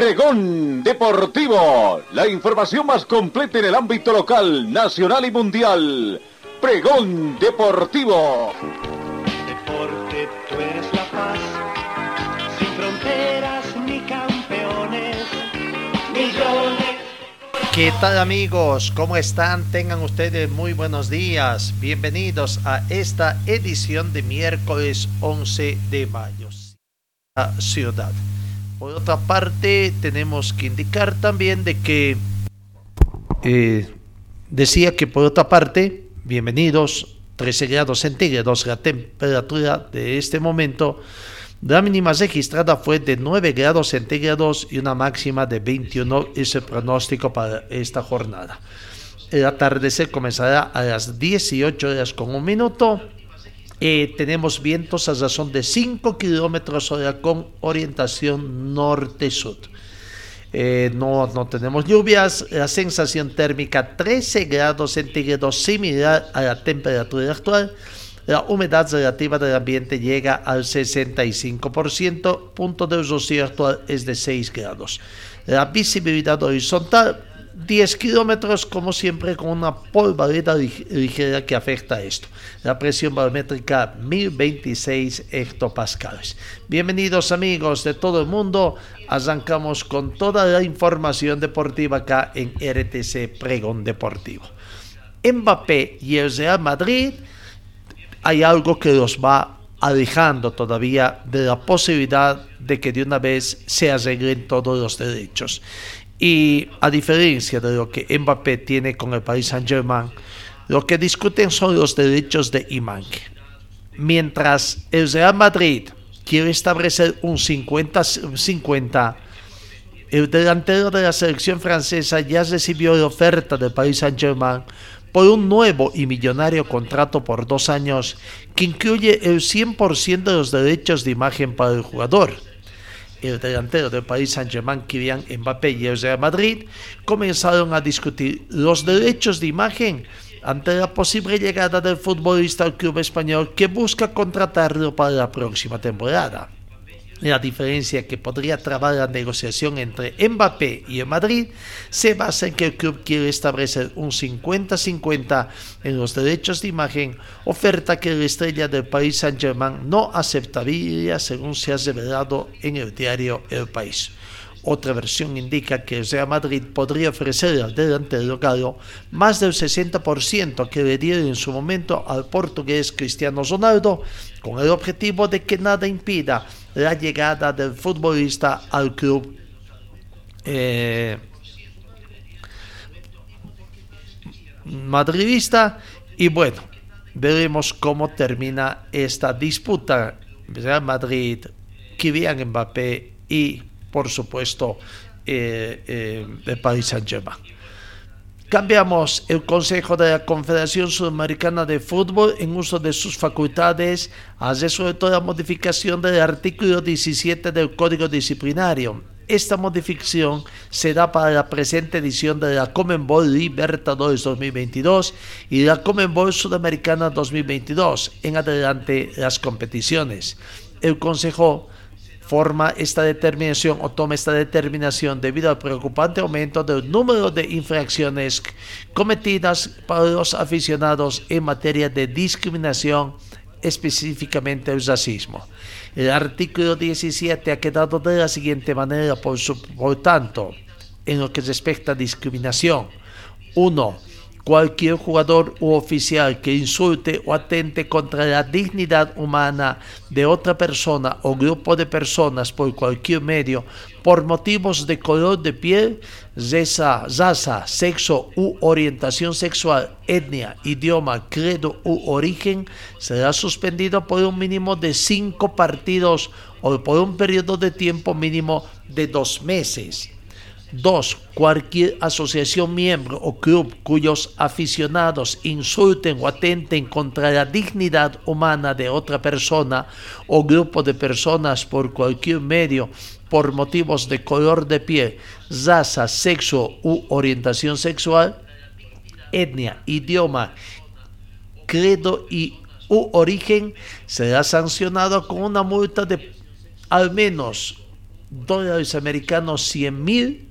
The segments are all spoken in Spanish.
Pregón Deportivo, la información más completa en el ámbito local, nacional y mundial. Pregón Deportivo. Deporte, tú eres la paz, sin fronteras ni campeones, millones. ¿Qué tal amigos? ¿Cómo están? Tengan ustedes muy buenos días. Bienvenidos a esta edición de miércoles 11 de mayo. La ciudad. Por otra parte, tenemos que indicar también de que eh, decía que por otra parte, bienvenidos, 13 grados centígrados la temperatura de este momento. La mínima registrada fue de 9 grados centígrados y una máxima de 21 es el pronóstico para esta jornada. El atardecer comenzará a las 18 horas con un minuto eh, tenemos vientos a razón de 5 kilómetros hora con orientación norte-sur. Eh, no, no tenemos lluvias, la sensación térmica 13 grados centígrados similar a la temperatura actual. La humedad relativa del ambiente llega al 65%, punto de rocío actual es de 6 grados. La visibilidad horizontal 10 kilómetros, como siempre, con una polvareda ligera que afecta a esto. La presión barométrica 1026 hectopascales. Bienvenidos amigos de todo el mundo. Arrancamos con toda la información deportiva acá en RTC Pregón Deportivo. Mbappé y el Real Madrid, hay algo que los va alejando todavía de la posibilidad de que de una vez se arreglen todos los derechos. Y a diferencia de lo que Mbappé tiene con el Paris Saint-Germain, lo que discuten son los derechos de imagen. Mientras el Real Madrid quiere establecer un 50-50, el delantero de la selección francesa ya recibió la oferta del Paris Saint-Germain por un nuevo y millonario contrato por dos años que incluye el 100% de los derechos de imagen para el jugador el delantero del país Saint-Germain, Kylian Mbappé y el Real Madrid comenzaron a discutir los derechos de imagen ante la posible llegada del futbolista al club español que busca contratarlo para la próxima temporada. La diferencia que podría trabar la negociación entre Mbappé y el Madrid se basa en que el club quiere establecer un 50-50 en los derechos de imagen, oferta que la estrella del país Saint-Germain no aceptaría según se ha revelado en el diario El País. Otra versión indica que el Real Madrid podría ofrecer al delantero galo más del 60% que le dieron en su momento al portugués Cristiano Ronaldo, con el objetivo de que nada impida la llegada del futbolista al club. Eh, madridista y bueno, veremos cómo termina esta disputa Real Madrid, Kylian Mbappé y por supuesto, eh, eh, de Paris Saint-Germain. Cambiamos el Consejo de la Confederación Sudamericana de Fútbol en uso de sus facultades ha resuelto la modificación del artículo 17 del Código Disciplinario. Esta modificación se da para la presente edición de la Comenbol Libertadores 2022 y la Comenbol Sudamericana 2022. En adelante las competiciones. El Consejo forma esta determinación o toma esta determinación debido al preocupante aumento del número de infracciones cometidas por los aficionados en materia de discriminación, específicamente el racismo. El artículo 17 ha quedado de la siguiente manera, por, por tanto, en lo que respecta a discriminación. 1 cualquier jugador u oficial que insulte o atente contra la dignidad humana de otra persona o grupo de personas por cualquier medio, por motivos de color de piel, raza, sexo u orientación sexual, etnia, idioma, credo u origen, será suspendido por un mínimo de cinco partidos o por un periodo de tiempo mínimo de dos meses. 2. Cualquier asociación, miembro o club cuyos aficionados insulten o atenten contra la dignidad humana de otra persona o grupo de personas por cualquier medio por motivos de color de piel, raza, sexo u orientación sexual, etnia, idioma, credo y u origen, será sancionado con una multa de al menos dólares americanos 100 mil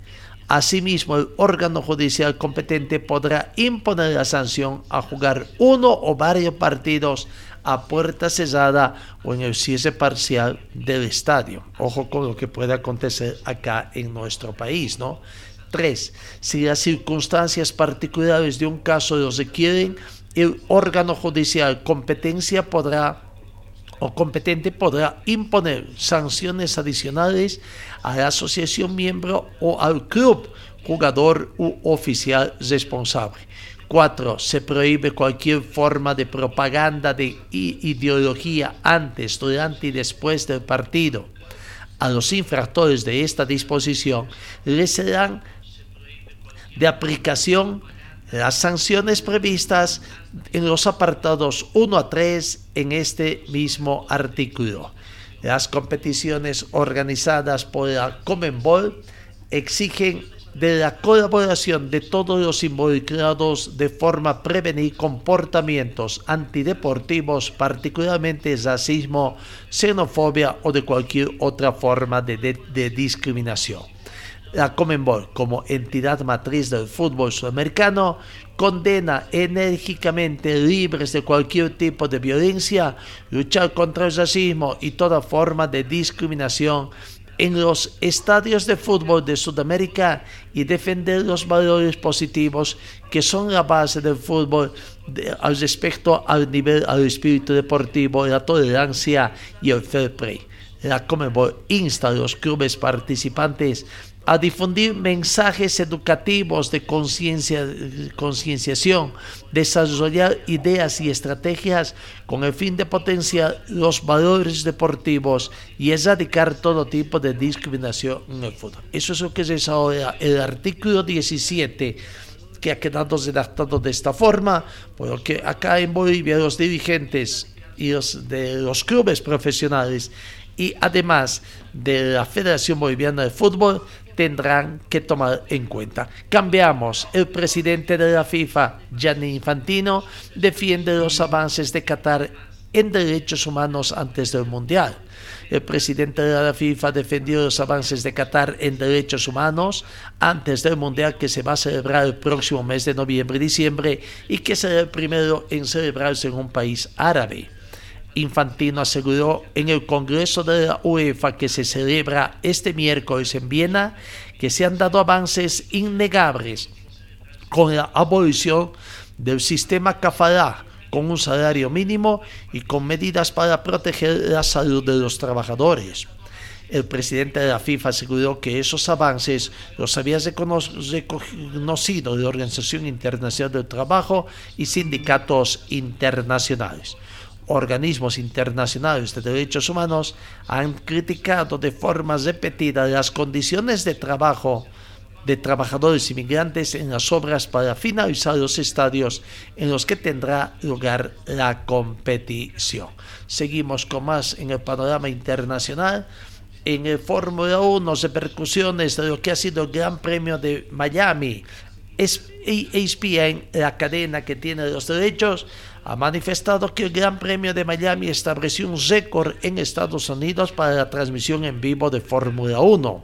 Asimismo, el órgano judicial competente podrá imponer la sanción a jugar uno o varios partidos a puerta cerrada o en el cierre parcial del estadio. Ojo con lo que puede acontecer acá en nuestro país, ¿no? 3. Si las circunstancias particulares de un caso lo requieren, el órgano judicial competencia podrá o competente podrá imponer sanciones adicionales a la asociación miembro o al club, jugador u oficial responsable. 4. Se prohíbe cualquier forma de propaganda de ideología antes, durante y después del partido. A los infractores de esta disposición les serán de aplicación las sanciones previstas en los apartados 1 a 3 en este mismo artículo. Las competiciones organizadas por la Comenbol exigen de la colaboración de todos los involucrados de forma prevenir comportamientos antideportivos, particularmente racismo, xenofobia o de cualquier otra forma de discriminación. La Comenbol, como entidad matriz del fútbol sudamericano, condena enérgicamente, libres de cualquier tipo de violencia, luchar contra el racismo y toda forma de discriminación en los estadios de fútbol de Sudamérica y defender los valores positivos que son la base del fútbol al respecto al nivel, al espíritu deportivo, la tolerancia y el fair play. La Comebol insta a los clubes participantes a difundir mensajes educativos de concienciación, desarrollar ideas y estrategias con el fin de potenciar los valores deportivos y erradicar todo tipo de discriminación en el fútbol. Eso es lo que es ahora el artículo 17 que ha quedado redactado de esta forma, porque acá en Bolivia los dirigentes y los de los clubes profesionales y además de la Federación Boliviana de Fútbol tendrán que tomar en cuenta. Cambiamos. El presidente de la FIFA, Gianni Infantino, defiende los avances de Qatar en derechos humanos antes del Mundial. El presidente de la FIFA defendió los avances de Qatar en derechos humanos antes del Mundial que se va a celebrar el próximo mes de noviembre y diciembre y que será el primero en celebrarse en un país árabe. Infantino aseguró en el Congreso de la UEFA que se celebra este miércoles en Viena que se han dado avances innegables con la abolición del sistema kafala, con un salario mínimo y con medidas para proteger la salud de los trabajadores. El presidente de la FIFA aseguró que esos avances los había reconocido la Organización Internacional del Trabajo y sindicatos internacionales organismos internacionales de derechos humanos han criticado de forma repetida las condiciones de trabajo de trabajadores inmigrantes en las obras para finalizar los estadios en los que tendrá lugar la competición. Seguimos con más en el panorama internacional. En el Fórmula 1, repercusiones de lo que ha sido el Gran Premio de Miami. ESPN, la cadena que tiene los derechos, ha manifestado que el Gran Premio de Miami estableció un récord en Estados Unidos para la transmisión en vivo de Fórmula 1.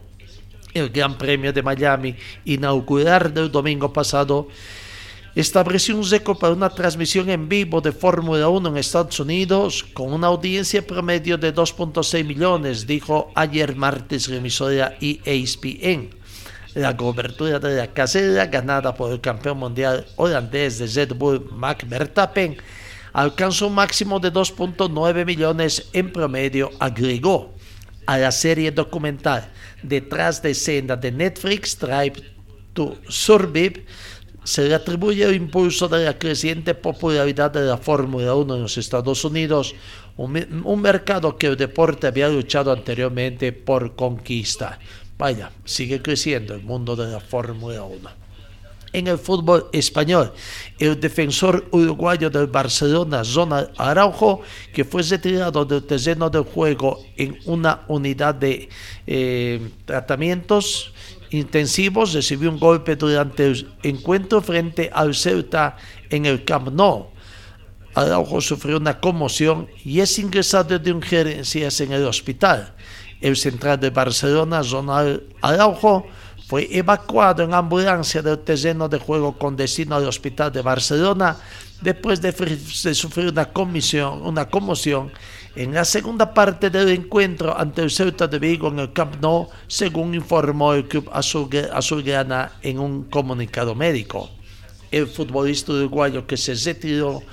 El Gran Premio de Miami, inaugurar del domingo pasado, estableció un récord para una transmisión en vivo de Fórmula 1 en Estados Unidos con una audiencia promedio de 2.6 millones, dijo ayer martes la emisora ESPN. La cobertura de la carrera, ganada por el campeón mundial holandés de Red Bull, Max Verstappen, alcanzó un máximo de 2.9 millones en promedio, agregó a la serie documental Detrás de escena de Netflix, Drive to Survive, se le atribuye el impulso de la creciente popularidad de la Fórmula 1 en los Estados Unidos, un, mercado que el deporte había luchado anteriormente por conquista. Vaya, sigue creciendo el mundo de la Fórmula 1 en el fútbol español. El defensor uruguayo del Barcelona, Zona Araujo, que fue retirado del terreno del juego en una unidad de eh, tratamientos intensivos, recibió un golpe durante el encuentro frente al Ceuta en el Camp Nou. Araujo sufrió una conmoción y es ingresado de urgencias en el hospital. El central de Barcelona, Zona Araujo, fue evacuado en ambulancia del terreno de juego con destino al hospital de Barcelona después de, sufrir una, comisión, una conmoción en la segunda parte del encuentro ante el Ceuta de Vigo en el Camp Nou, según informó el club azulgrana en un comunicado médico. El futbolista uruguayo que se retiró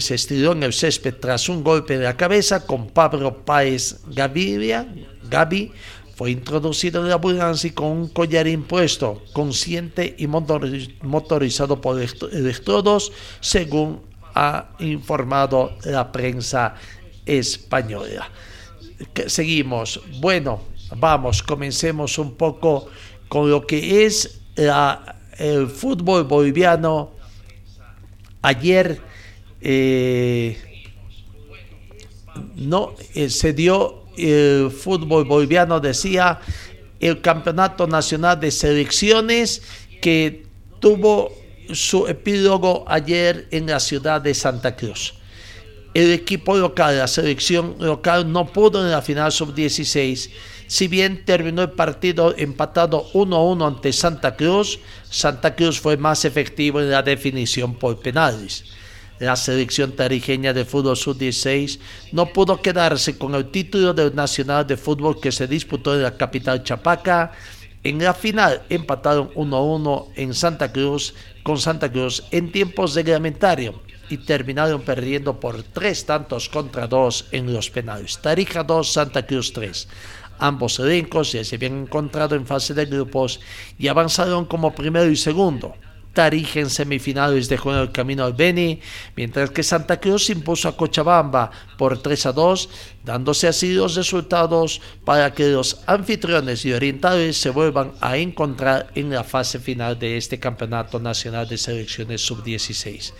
se estiró en el césped tras un golpe de la cabeza con Pablo Páez Gaviria, Gavi fue introducido en la ambulancia con un collar impuesto, consciente y motorizado por electrodos, según ha informado la prensa española. Seguimos. Bueno, vamos, comencemos un poco con lo que es el fútbol boliviano. Ayer eh, no eh, se dio el fútbol boliviano decía el campeonato nacional de selecciones que tuvo su epílogo ayer en la ciudad de Santa Cruz. El equipo local, la selección local, no pudo en la final sub-16. Si bien terminó el partido empatado 1-1 ante Santa Cruz, Santa Cruz fue más efectivo en la definición por penales la selección tarijeña de fútbol sub-16 no pudo quedarse con el título del Nacional de Fútbol que se disputó en la capital Chapaca. En la final empataron 1-1 en Santa Cruz con Santa Cruz en tiempos reglamentarios y terminaron perdiendo por tres tantos contra dos en los penales. Tarija 2, Santa Cruz 3. Ambos elencos ya se habían encontrado en fase de grupos y avanzaron como primero y segundo. Tarija en semifinales dejó en el camino al Beni, mientras que Santa Cruz impuso a Cochabamba por 3 a 2, dándose así los resultados para que los anfitriones y orientales se vuelvan a encontrar en la fase final de este Campeonato Nacional de Selecciones Sub-16.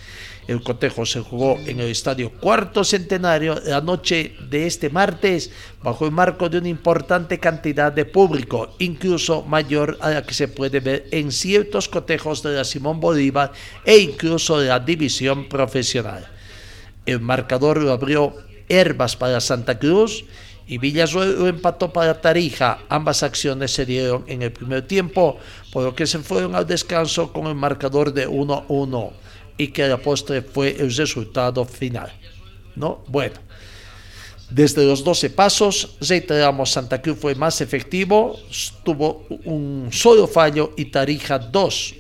El cotejo se jugó en el estadio Cuarto Centenario la noche de este martes bajo el marco de una importante cantidad de público, incluso mayor a la que se puede ver en ciertos cotejos de la Simón Bolívar e incluso de la división profesional. El marcador lo abrió Herbas para Santa Cruz y Villasuelo empató para Tarija. Ambas acciones se dieron en el primer tiempo, por lo que se fueron al descanso con el marcador de 1-1 y que la postre fue el resultado final. ¿no? Bueno, desde los 12 pasos, reiteramos, Santa Cruz fue más efectivo, tuvo un solo fallo y Tarija dos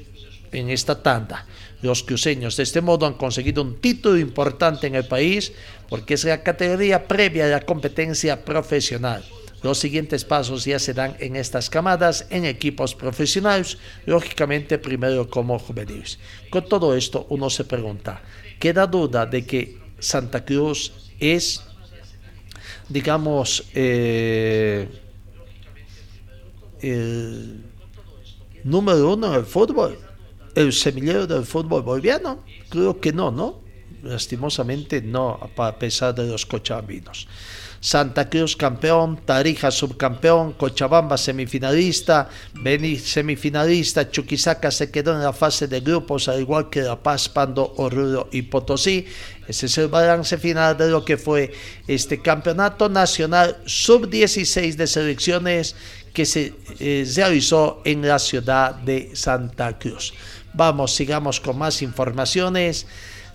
en esta tanda. Los cruceños de este modo han conseguido un título importante en el país porque es la categoría previa de la competencia profesional. Los siguientes pasos ya se dan en estas camadas en equipos profesionales, lógicamente primero como juveniles. Con todo esto uno se pregunta, ¿queda duda de que Santa Cruz es, digamos, eh, el número uno en el fútbol? ¿El semillero del fútbol boliviano? Creo que no, ¿no? Lastimosamente no, a pesar de los cochabambinos. Santa Cruz campeón, Tarija subcampeón, Cochabamba semifinalista, Beni semifinalista, Chuquisaca se quedó en la fase de grupos, al igual que La Paz, Pando, Oruro y Potosí. Ese es el balance final de lo que fue este campeonato nacional sub-16 de selecciones que se eh, realizó en la ciudad de Santa Cruz. Vamos, sigamos con más informaciones.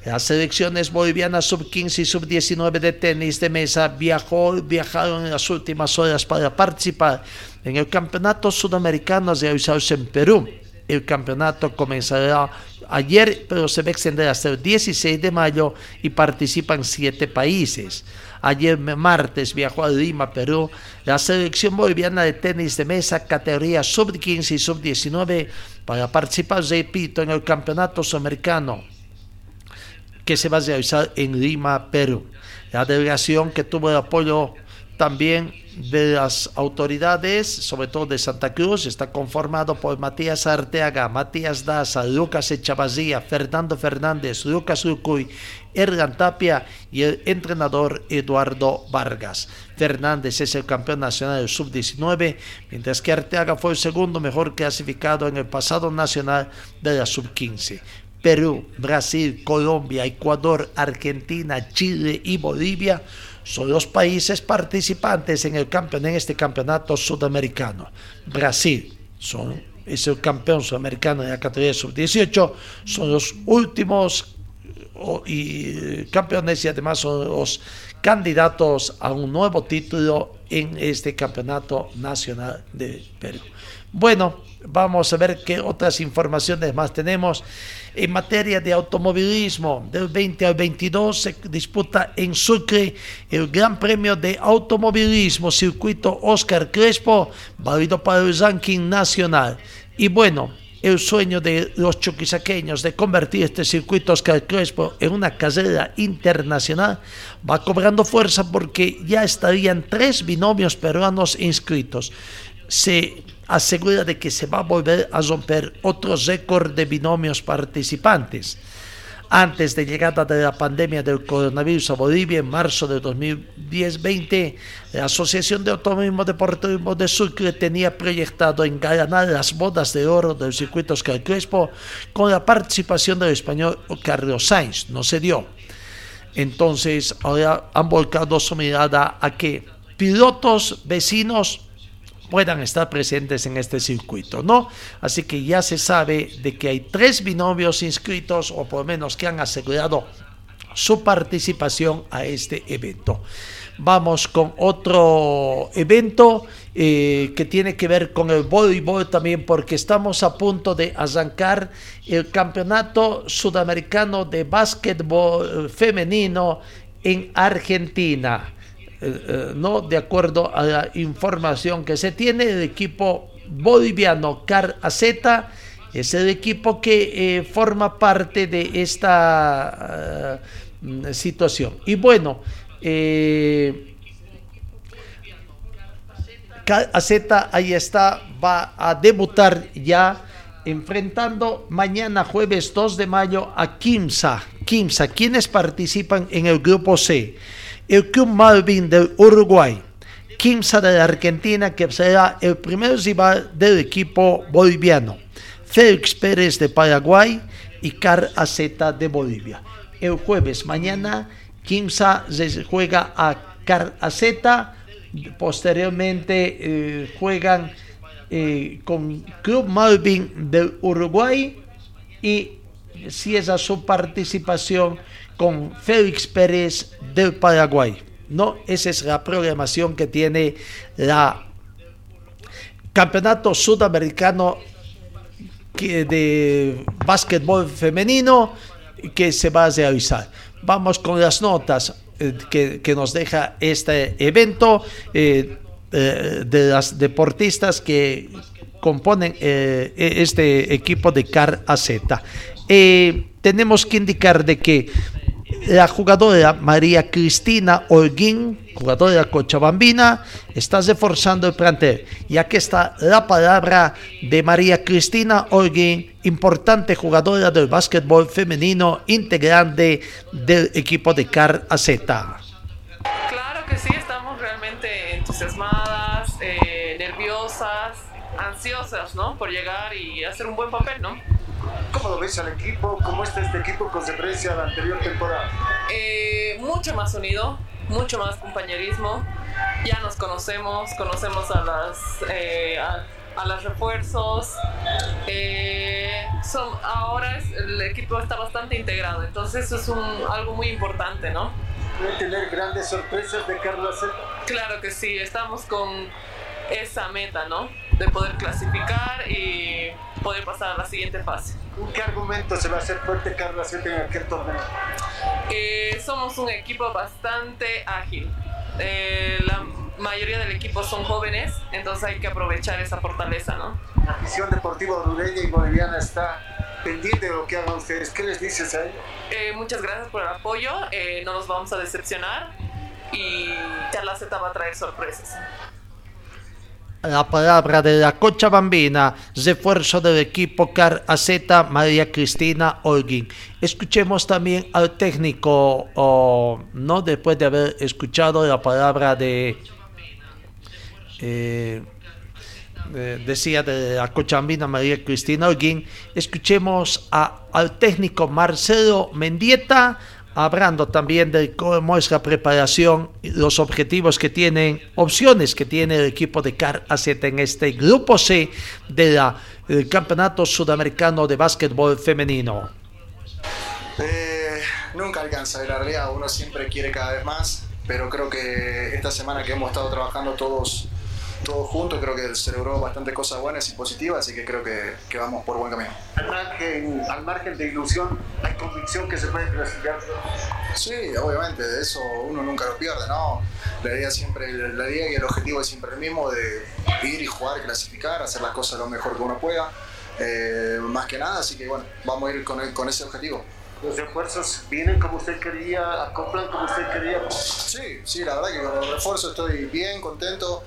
Las selecciones bolivianas sub-15 y sub-19 de tenis de mesa viajó, viajaron en las últimas horas para participar en el Campeonato Sudamericano realizado en Perú. El campeonato comenzará ayer, pero se va a extender hasta el 16 de mayo y participan siete países. Ayer martes viajó a Lima, Perú, la selección boliviana de tenis de mesa categoría sub-15 y sub-19 para participar, repito, en el Campeonato Sudamericano que se va a realizar en Lima, Perú. La delegación que tuvo el apoyo también de las autoridades, sobre todo de Santa Cruz, está conformado por Matías Arteaga, Matías Daza, Lucas Echavazía, Fernando Fernández, Lucas Lucuy, Ergan Tapia y el entrenador Eduardo Vargas. Fernández es el campeón nacional del sub-19, mientras que Arteaga fue el segundo mejor clasificado en el pasado nacional de la sub-15. Perú, Brasil, Colombia, Ecuador, Argentina, Chile y Bolivia son los países participantes en, el campeón, en este campeonato sudamericano. Brasil es el campeón sudamericano de la categoría sub-18, son los últimos campeones y además son los candidatos a un nuevo título en este campeonato nacional de Perú. Bueno, vamos a ver qué otras informaciones más tenemos. En materia de automovilismo, del 20 al 22 se disputa en Sucre el Gran Premio de Automovilismo Circuito Oscar Crespo, válido para el ranking nacional. Y bueno, el sueño de los chuquisaqueños de convertir este circuito Oscar Crespo en una carrera internacional va cobrando fuerza porque ya estarían tres binomios peruanos inscritos. Se asegura de que se va a volver a romper otro récord de binomios participantes. Antes de llegada de la pandemia del coronavirus a Bolivia en marzo de 2010-20, la Asociación de Automovilismo Deportivo de Sucre tenía proyectado enganar las bodas de oro del circuito Oscar Crespo con la participación del español Carlos Sainz. No se dio. Entonces, ahora han volcado su mirada a que pilotos vecinos puedan estar presentes en este circuito, ¿no? Así que ya se sabe de que hay tres binomios inscritos o por lo menos que han asegurado su participación a este evento. Vamos con otro evento eh, que tiene que ver con el voleibol también porque estamos a punto de arrancar el campeonato sudamericano de básquetbol femenino en Argentina. Eh, eh, no de acuerdo a la información que se tiene del equipo boliviano Car AZ es el equipo que eh, forma parte de esta situación. Y bueno Car AZ ahí está va a debutar ya enfrentando mañana jueves 2 de mayo a Kimsa. Kimsa quienes participan en el grupo C Club Malvin del Uruguay, Kimsa de la Argentina, que será el primer rival del equipo boliviano, Félix Pérez de Paraguay y Car AZ de Bolivia. El jueves mañana, Kimsa juega a Car AZ, posteriormente eh, juegan eh, con Club Malvin del Uruguay y si es a su participación con Félix Pérez del Paraguay. No, esa es la programación que tiene la Campeonato Sudamericano de Básquetbol Femenino que se va a realizar. Vamos con las notas eh, que, nos deja este evento eh, eh, de las deportistas que componen este equipo de CAR AZ. tenemos que indicar de que la jugadora María Cristina Holguín, jugadora cochabambina, está reforzando el plantel. Y aquí está la palabra de María Cristina Holguín, importante jugadora del básquetbol femenino, integrante del equipo de CAR AZ. Claro que sí, estamos realmente entusiasmadas, eh, nerviosas, ansiosas, ¿no? Por llegar y hacer un buen papel, ¿no? ¿Cómo lo ves al equipo? ¿Cómo está este equipo con referencia a la anterior temporada? Eh, mucho más unido, mucho más compañerismo. Ya nos conocemos, conocemos a las eh, a, los refuerzos. Eh, son, ahora el equipo está bastante integrado, entonces eso es un, algo muy importante, ¿no? ¿Puede tener grandes sorpresas de Carlos Claro que sí, estamos con esa meta, ¿no? De poder clasificar y poder pasar a la siguiente fase. ¿Con qué argumento se va a hacer fuerte Carlos en aquel torneo? Eh, somos un equipo bastante ágil. Eh, la mayoría del equipo son jóvenes, entonces hay que aprovechar esa fortaleza, ¿no? La afición deportiva hondureña y boliviana está pendiente de lo que hagan ustedes. ¿Qué les dices a ellos? Eh, muchas gracias por el apoyo, no nos vamos a decepcionar y ya la Z va a traer sorpresas. La palabra de la Cochabambina, refuerzo del equipo Car AZ, María Cristina Holguín. Escuchemos también al técnico, no después de haber escuchado la palabra de, eh, de- decía de la Cochabambina María Cristina Holguín, escuchemos a- al técnico Marcelo Mendieta hablando también de cómo es la preparación, los objetivos que tienen, opciones que tiene el equipo de CAR AZ en este grupo C del Campeonato Sudamericano de Básquetbol Femenino. Eh, nunca alcanza, la realidad uno siempre quiere cada vez más, pero creo que esta semana que hemos estado trabajando todos, todos juntos, creo que se logró bastante cosas buenas y positivas, así que creo que, que vamos por buen camino. Al margen, al margen de ilusión, hay convicción que se puede clasificar. Sí, obviamente, de eso uno nunca lo pierde, ¿no? La idea siempre, la idea y el objetivo es siempre el mismo, de ir y jugar, clasificar, hacer las cosas lo mejor que uno pueda, eh, más que nada, así que bueno, vamos a ir con, con ese objetivo. Los refuerzos vienen como usted quería, acoplan como usted quería. Sí, sí, la verdad que con los refuerzos estoy bien, contento.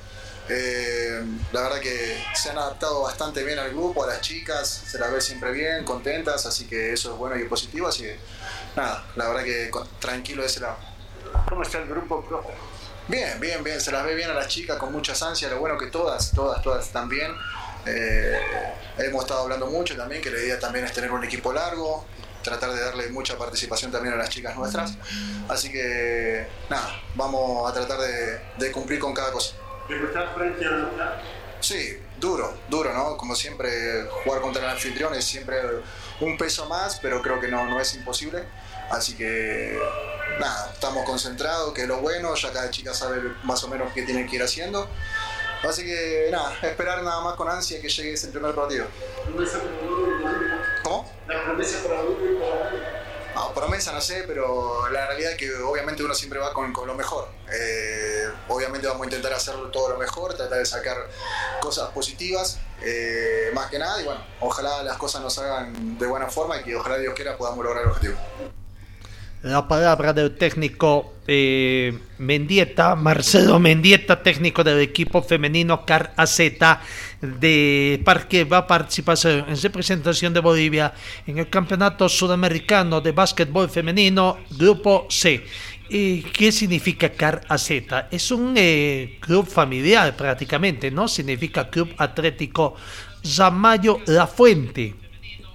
Eh, la verdad que se han adaptado bastante bien al grupo, a las chicas, se las ve siempre bien, contentas, así que eso es bueno y positivo, así que nada, la verdad que tranquilo de ese lado. ¿Cómo está el grupo, profe? Bien, bien, bien, se las ve bien a las chicas con muchas ansias, lo bueno que todas, todas, todas están bien. Eh, hemos estado hablando mucho también, que la idea también es tener un equipo largo, tratar de darle mucha participación también a las chicas nuestras. Así que nada, vamos a tratar de, de cumplir con cada cosa. ¿Le gusta frente a la Sí, duro, duro, ¿no? Como siempre, jugar contra el anfitrión es siempre un peso más, pero creo que no, no es imposible. Así que, nada, estamos concentrados, que es lo bueno, ya cada chica sabe más o menos qué tiene que ir haciendo. Así que, nada, esperar nada más con ansia que llegue ese primer partido. ¿Cómo? La promesa para uno y para. No, promesa no sé, pero la realidad es que obviamente uno siempre va con, con lo mejor. Eh, obviamente vamos a intentar hacerlo todo lo mejor, tratar de sacar cosas positivas, eh, más que nada, y bueno, ojalá las cosas nos hagan de buena forma y que ojalá Dios quiera podamos lograr el objetivo. La palabra del técnico eh, Mendieta, Marcelo Mendieta, técnico del equipo femenino CAR AZ, de Parque va a participar en representación de Bolivia en el Campeonato Sudamericano de Básquetbol Femenino, Grupo C. ¿Y qué significa CAR AZ? Es un eh, club familiar prácticamente, ¿no? Significa Club Atlético Zamayo La Fuente.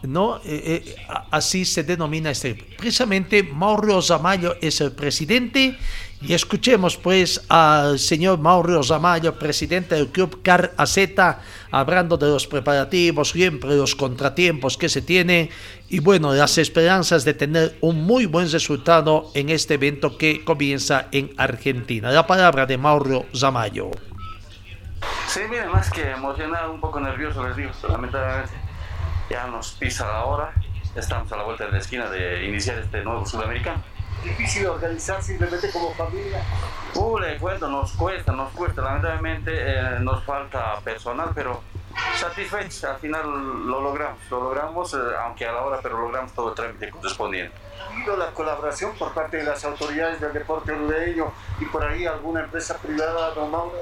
¿No? Eh, eh, así se denomina este. Precisamente Mauro Zamayo es el presidente y escuchemos pues al señor Mauro Zamayo, presidente del club CAR AZ, hablando de los preparativos, siempre los contratiempos que se tienen y bueno, las esperanzas de tener un muy buen resultado en este evento que comienza en Argentina. La palabra de Mauro Zamayo. Sí, más que emocionado, un poco nervioso, les digo, lamentablemente. Ya nos pisa la hora, estamos a la vuelta de la esquina de iniciar este nuevo sudamericano. Difícil organizar simplemente como familia. Uh, le cuento, nos cuesta, nos cuesta, lamentablemente eh, nos falta personal, pero satisfechos, al final lo logramos, lo logramos, eh, aunque a la hora, pero logramos todo el trámite correspondiente. ¿Ha la colaboración por parte de las autoridades del deporte hondureño y por ahí alguna empresa privada, don Mauro?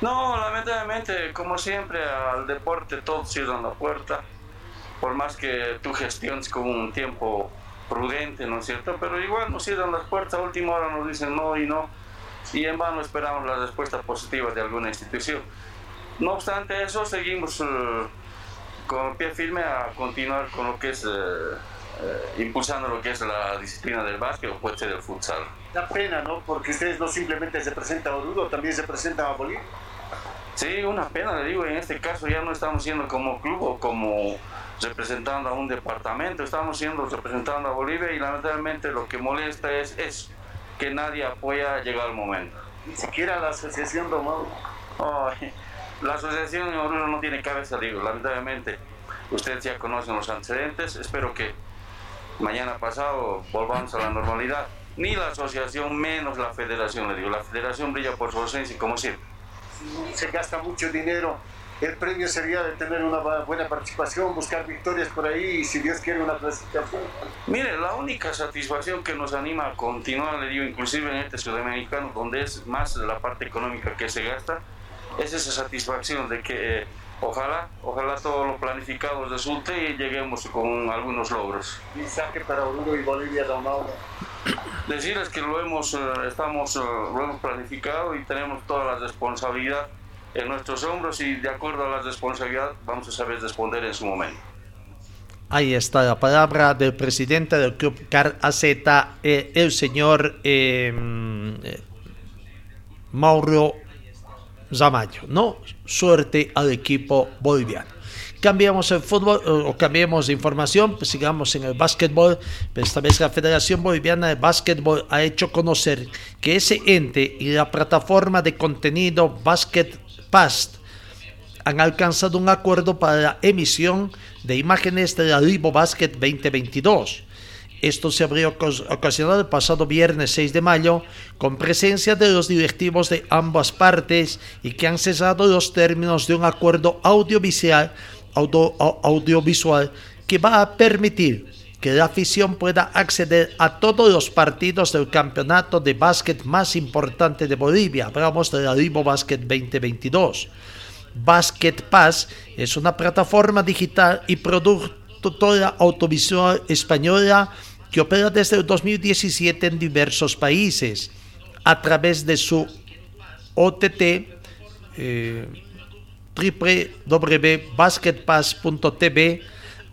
No, lamentablemente, como siempre, al deporte todos cierran la puerta, por más que tú gestiones con un tiempo prudente, ¿no es cierto? Pero igual nos cierran las puertas, a última hora nos dicen no y no, y en vano esperamos las respuestas positivas de alguna institución. No obstante eso, seguimos eh, con pie firme a continuar con lo que es, eh, eh, impulsando lo que es la disciplina del básquet o puede ser el futsal. Da pena, ¿no? Porque ustedes no simplemente representan a Oruro, también se representan a Bolivia. Sí, una pena, le digo, en este caso ya no estamos siendo como club o como representando a un departamento, estamos siendo representando a Bolivia y lamentablemente lo que molesta es eso, que nadie apoya llegar al momento. Ni siquiera la asociación, Mauro. Ay, la asociación en Oruro no tiene cabeza, digo, lamentablemente. Ustedes ya conocen los antecedentes, espero que mañana pasado volvamos a la normalidad. Ni la asociación menos la federación, le digo, la federación brilla por su ausencia como siempre. Se gasta mucho dinero el premio sería de tener una buena participación, buscar victorias por ahí y si Dios quiere una clasificación. Mire, la única satisfacción que nos anima a continuar, le digo, inclusive en este sudamericano, donde es más la parte económica que se gasta, es esa satisfacción de que eh, ojalá, ojalá todo lo planificado resulte y lleguemos con algunos logros. Saque para Uruguay y Bolivia, don Mauro. Decirles que lo hemos, eh, estamos, eh, lo hemos planificado y tenemos toda la responsabilidad en nuestros hombros y de acuerdo a la responsabilidad vamos a saber responder en su momento. Ahí está la palabra del presidente del club Car AZ, eh, el señor em, eh, Mauro Zamayo. ¿no? Suerte al equipo boliviano. Cambiamos el fútbol o cambiemos de información, pues sigamos en el básquetbol. esta vez la Federación Boliviana de Básquetbol ha hecho conocer que ese ente y la plataforma de contenido Basket Han alcanzado un acuerdo para la emisión de imágenes de la Libo Basket 2022. Esto se habría ocasionado el pasado viernes 6 de mayo con presencia de los directivos de ambas partes y que han cesado los términos de un acuerdo audiovisual que va a permitir que la afición pueda acceder a todos los partidos del campeonato de básquet más importante de Bolivia. Hablamos de la Libo Basket 2022. Basket Pass es una plataforma digital y productora audiovisual española que opera desde el 2017 en diversos países a través de su OTT eh, www.basketpass.tv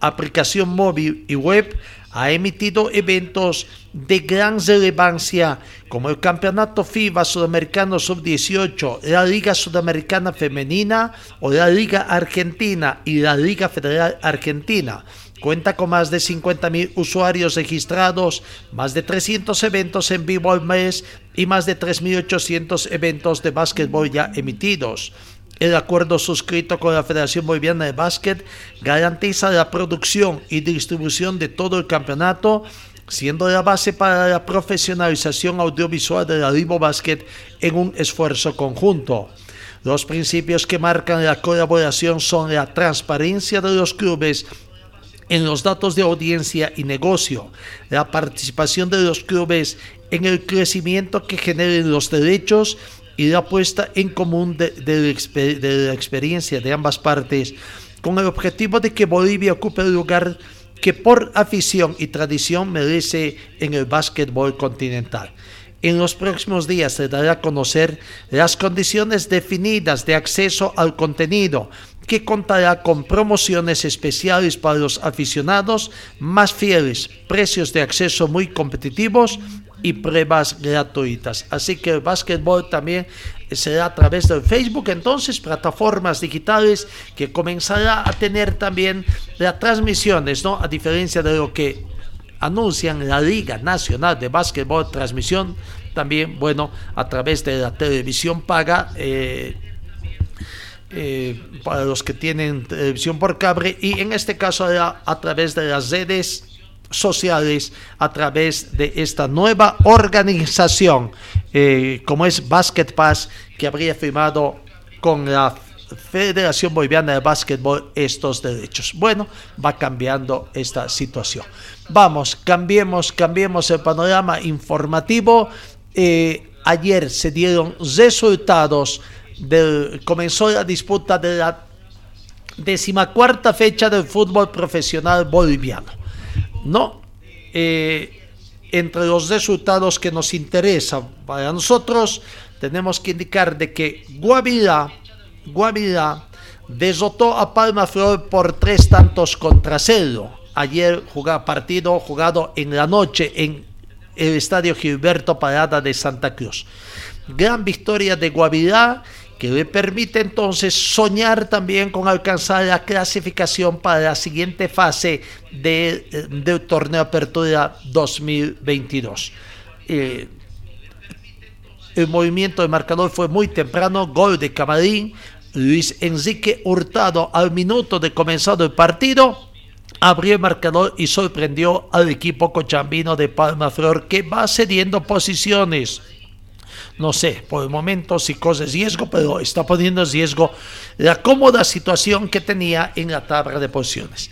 aplicación móvil y web, ha emitido eventos de gran relevancia como el Campeonato FIBA Sudamericano Sub-18, la Liga Sudamericana Femenina o la Liga Argentina y la Liga Federal Argentina. Cuenta con más de 50.000 usuarios registrados, más de 300 eventos en vivo al mes y más de 3.800 eventos de básquetbol ya emitidos. El acuerdo suscrito con la Federación Boliviana de Básquet garantiza la producción y distribución de todo el campeonato, siendo la base para la profesionalización audiovisual de la Libo Básquet en un esfuerzo conjunto. Los principios que marcan la colaboración son la transparencia de los clubes en los datos de audiencia y negocio, la participación de los clubes en el crecimiento que generen los derechos y la puesta en común de, la experiencia de ambas partes con el objetivo de que Bolivia ocupe el lugar que por afición y tradición merece en el básquetbol continental. En los próximos días se dará a conocer las condiciones definidas de acceso al contenido, que contará con promociones especiales para los aficionados más fieles, precios de acceso muy competitivos y pruebas gratuitas. Así que el básquetbol también será a través del Facebook, entonces plataformas digitales que comenzará a tener también las transmisiones, ¿no? A diferencia de lo que anuncian la Liga Nacional de Básquetbol, transmisión también, bueno, a través de la televisión paga. Eh, eh, para los que tienen televisión por cable y en este caso a través de las redes sociales a través de esta nueva organización eh, como es Basket Pass que habría firmado con la Federación Boliviana de Básquetbol estos derechos. Bueno, va cambiando esta situación. Vamos, cambiemos, cambiemos el panorama informativo. Eh, ayer se dieron resultados del, comenzó la disputa de la decimacuarta fecha del fútbol profesional boliviano. No, eh, entre los resultados que nos interesan para nosotros, tenemos que indicar de que Guavirá, Guavirá desotó a Palma Flor por tres tantos contra cero. Ayer jugó partido jugado en la noche en el estadio Gilberto Parada de Santa Cruz. Gran victoria de Guavirá que le permite entonces soñar también con alcanzar la clasificación para la siguiente fase eh, del torneo Apertura 2022. Eh, el movimiento de marcador fue muy temprano, gol de Camarín, Luis Enrique Hurtado al minuto de comenzado el partido abrió el marcador y sorprendió al equipo cochambino de Palma Flor que va cediendo posiciones no sé, por el momento si corre riesgo, pero está poniendo en riesgo la cómoda situación que tenía en la tabla de posiciones.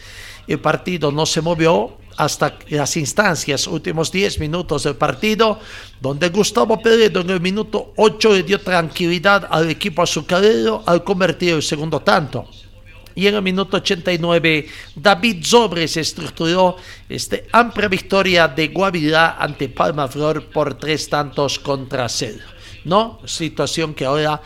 El partido no se movió hasta las instancias, últimos 10 minutos del partido, donde Gustavo Peredo en el minuto 8 le dio tranquilidad al equipo azucarero al convertir el segundo tanto y en el minuto 89 David Sobres estructuró esta amplia victoria de Guavirá ante Palma Flor por tres tantos contra cero. ¿no? Situación que ahora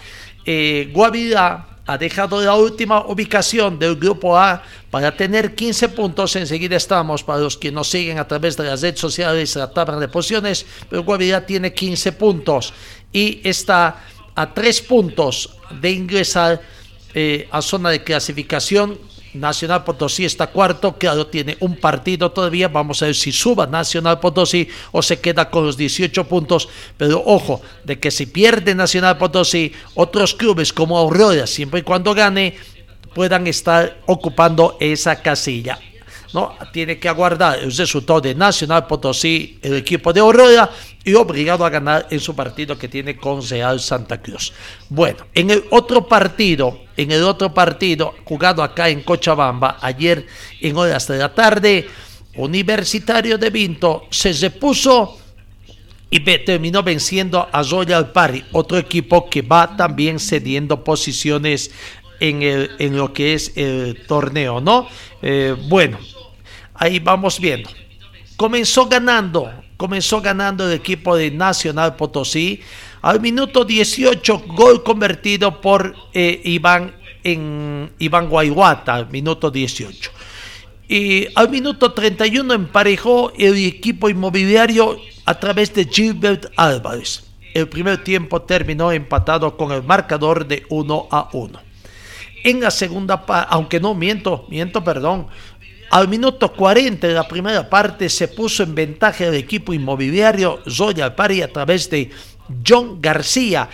eh, Guavirá ha dejado la última ubicación del grupo A para tener 15 puntos. Enseguida estamos para los que nos siguen a través de las redes sociales, la tabla de posiciones, pero Guavirá tiene 15 puntos y está a 3 puntos de ingresar eh, a zona de clasificación. Nacional Potosí está cuarto, claro, tiene un partido todavía. Vamos a ver si suba Nacional Potosí o se queda con los 18 puntos. Pero ojo, de que si pierde Nacional Potosí, otros clubes como Aurora, siempre y cuando gane, puedan estar ocupando esa casilla. ¿No? Tiene que aguardar el resultado de Nacional Potosí, el equipo de Aurora, y obligado a ganar en su partido que tiene con Real Santa Cruz. Bueno, en el otro partido, en el otro partido jugado acá en Cochabamba, ayer en horas de la tarde, Universitario de Vinto se repuso y terminó venciendo a Royal Party, otro equipo que va también cediendo posiciones en, el, en lo que es el torneo, ¿no? Eh, bueno, ahí vamos viendo. Comenzó ganando, comenzó ganando el equipo de Nacional Potosí. Al minuto 18, gol convertido por eh, Iván, en, Iván Guayguata, al minuto 18. Y al minuto 31 emparejó el equipo inmobiliario a través de Gilbert Álvarez. El primer tiempo terminó empatado con el marcador de 1 a 1. En la segunda parte, aunque no miento, miento, perdón, al minuto 40 de la primera parte se puso en ventaja el equipo inmobiliario Zoya Pari a través de John García.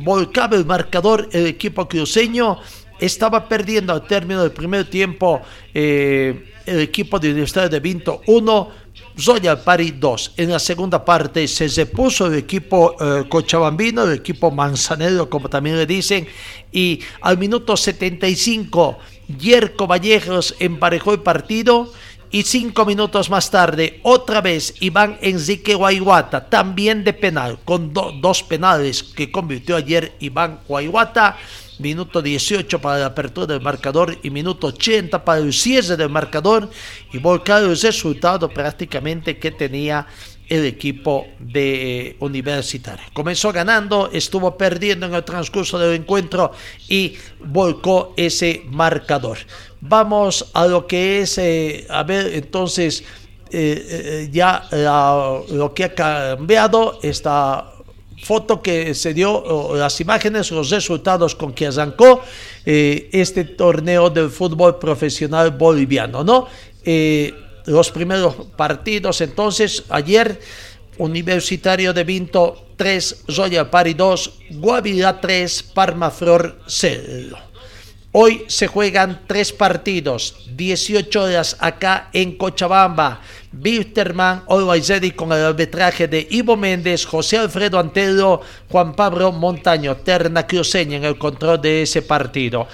Volcaba el marcador el equipo cruceño. Estaba perdiendo al término del primer tiempo eh, el equipo de Universidad de Vinto 1, Zoya Pari 2. En la segunda parte se repuso el equipo eh, cochabambino, el equipo manzanero, como también le dicen, y al minuto 75 Yerko Vallejos emparejó el partido y cinco minutos más tarde, otra vez Iván Enrique Guayguata, también de penal, con dos penales que convirtió ayer Iván Guayguata. Minuto 18 para la apertura del marcador y minuto 80 para el cierre del marcador y volcar el resultado prácticamente que tenía el equipo de Universitario. Comenzó ganando, estuvo perdiendo en el transcurso del encuentro y volcó ese marcador. Vamos a lo que es, eh, a ver, entonces, eh, eh, ya lo que ha cambiado, esta foto que se dio, las imágenes, los resultados con que arrancó este torneo del fútbol profesional boliviano, ¿no? Los primeros partidos. Entonces, ayer, Universitario de Vinto 3, Royal Party 2, Guavirá 3, Parma Flor 0. Hoy se juegan tres partidos, 18 horas acá en Cochabamba. Wilterman, Always con el arbitraje de Ivo Méndez, José Alfredo Antelo, Juan Pablo Montaño, Terna Cruceña en el control de ese partido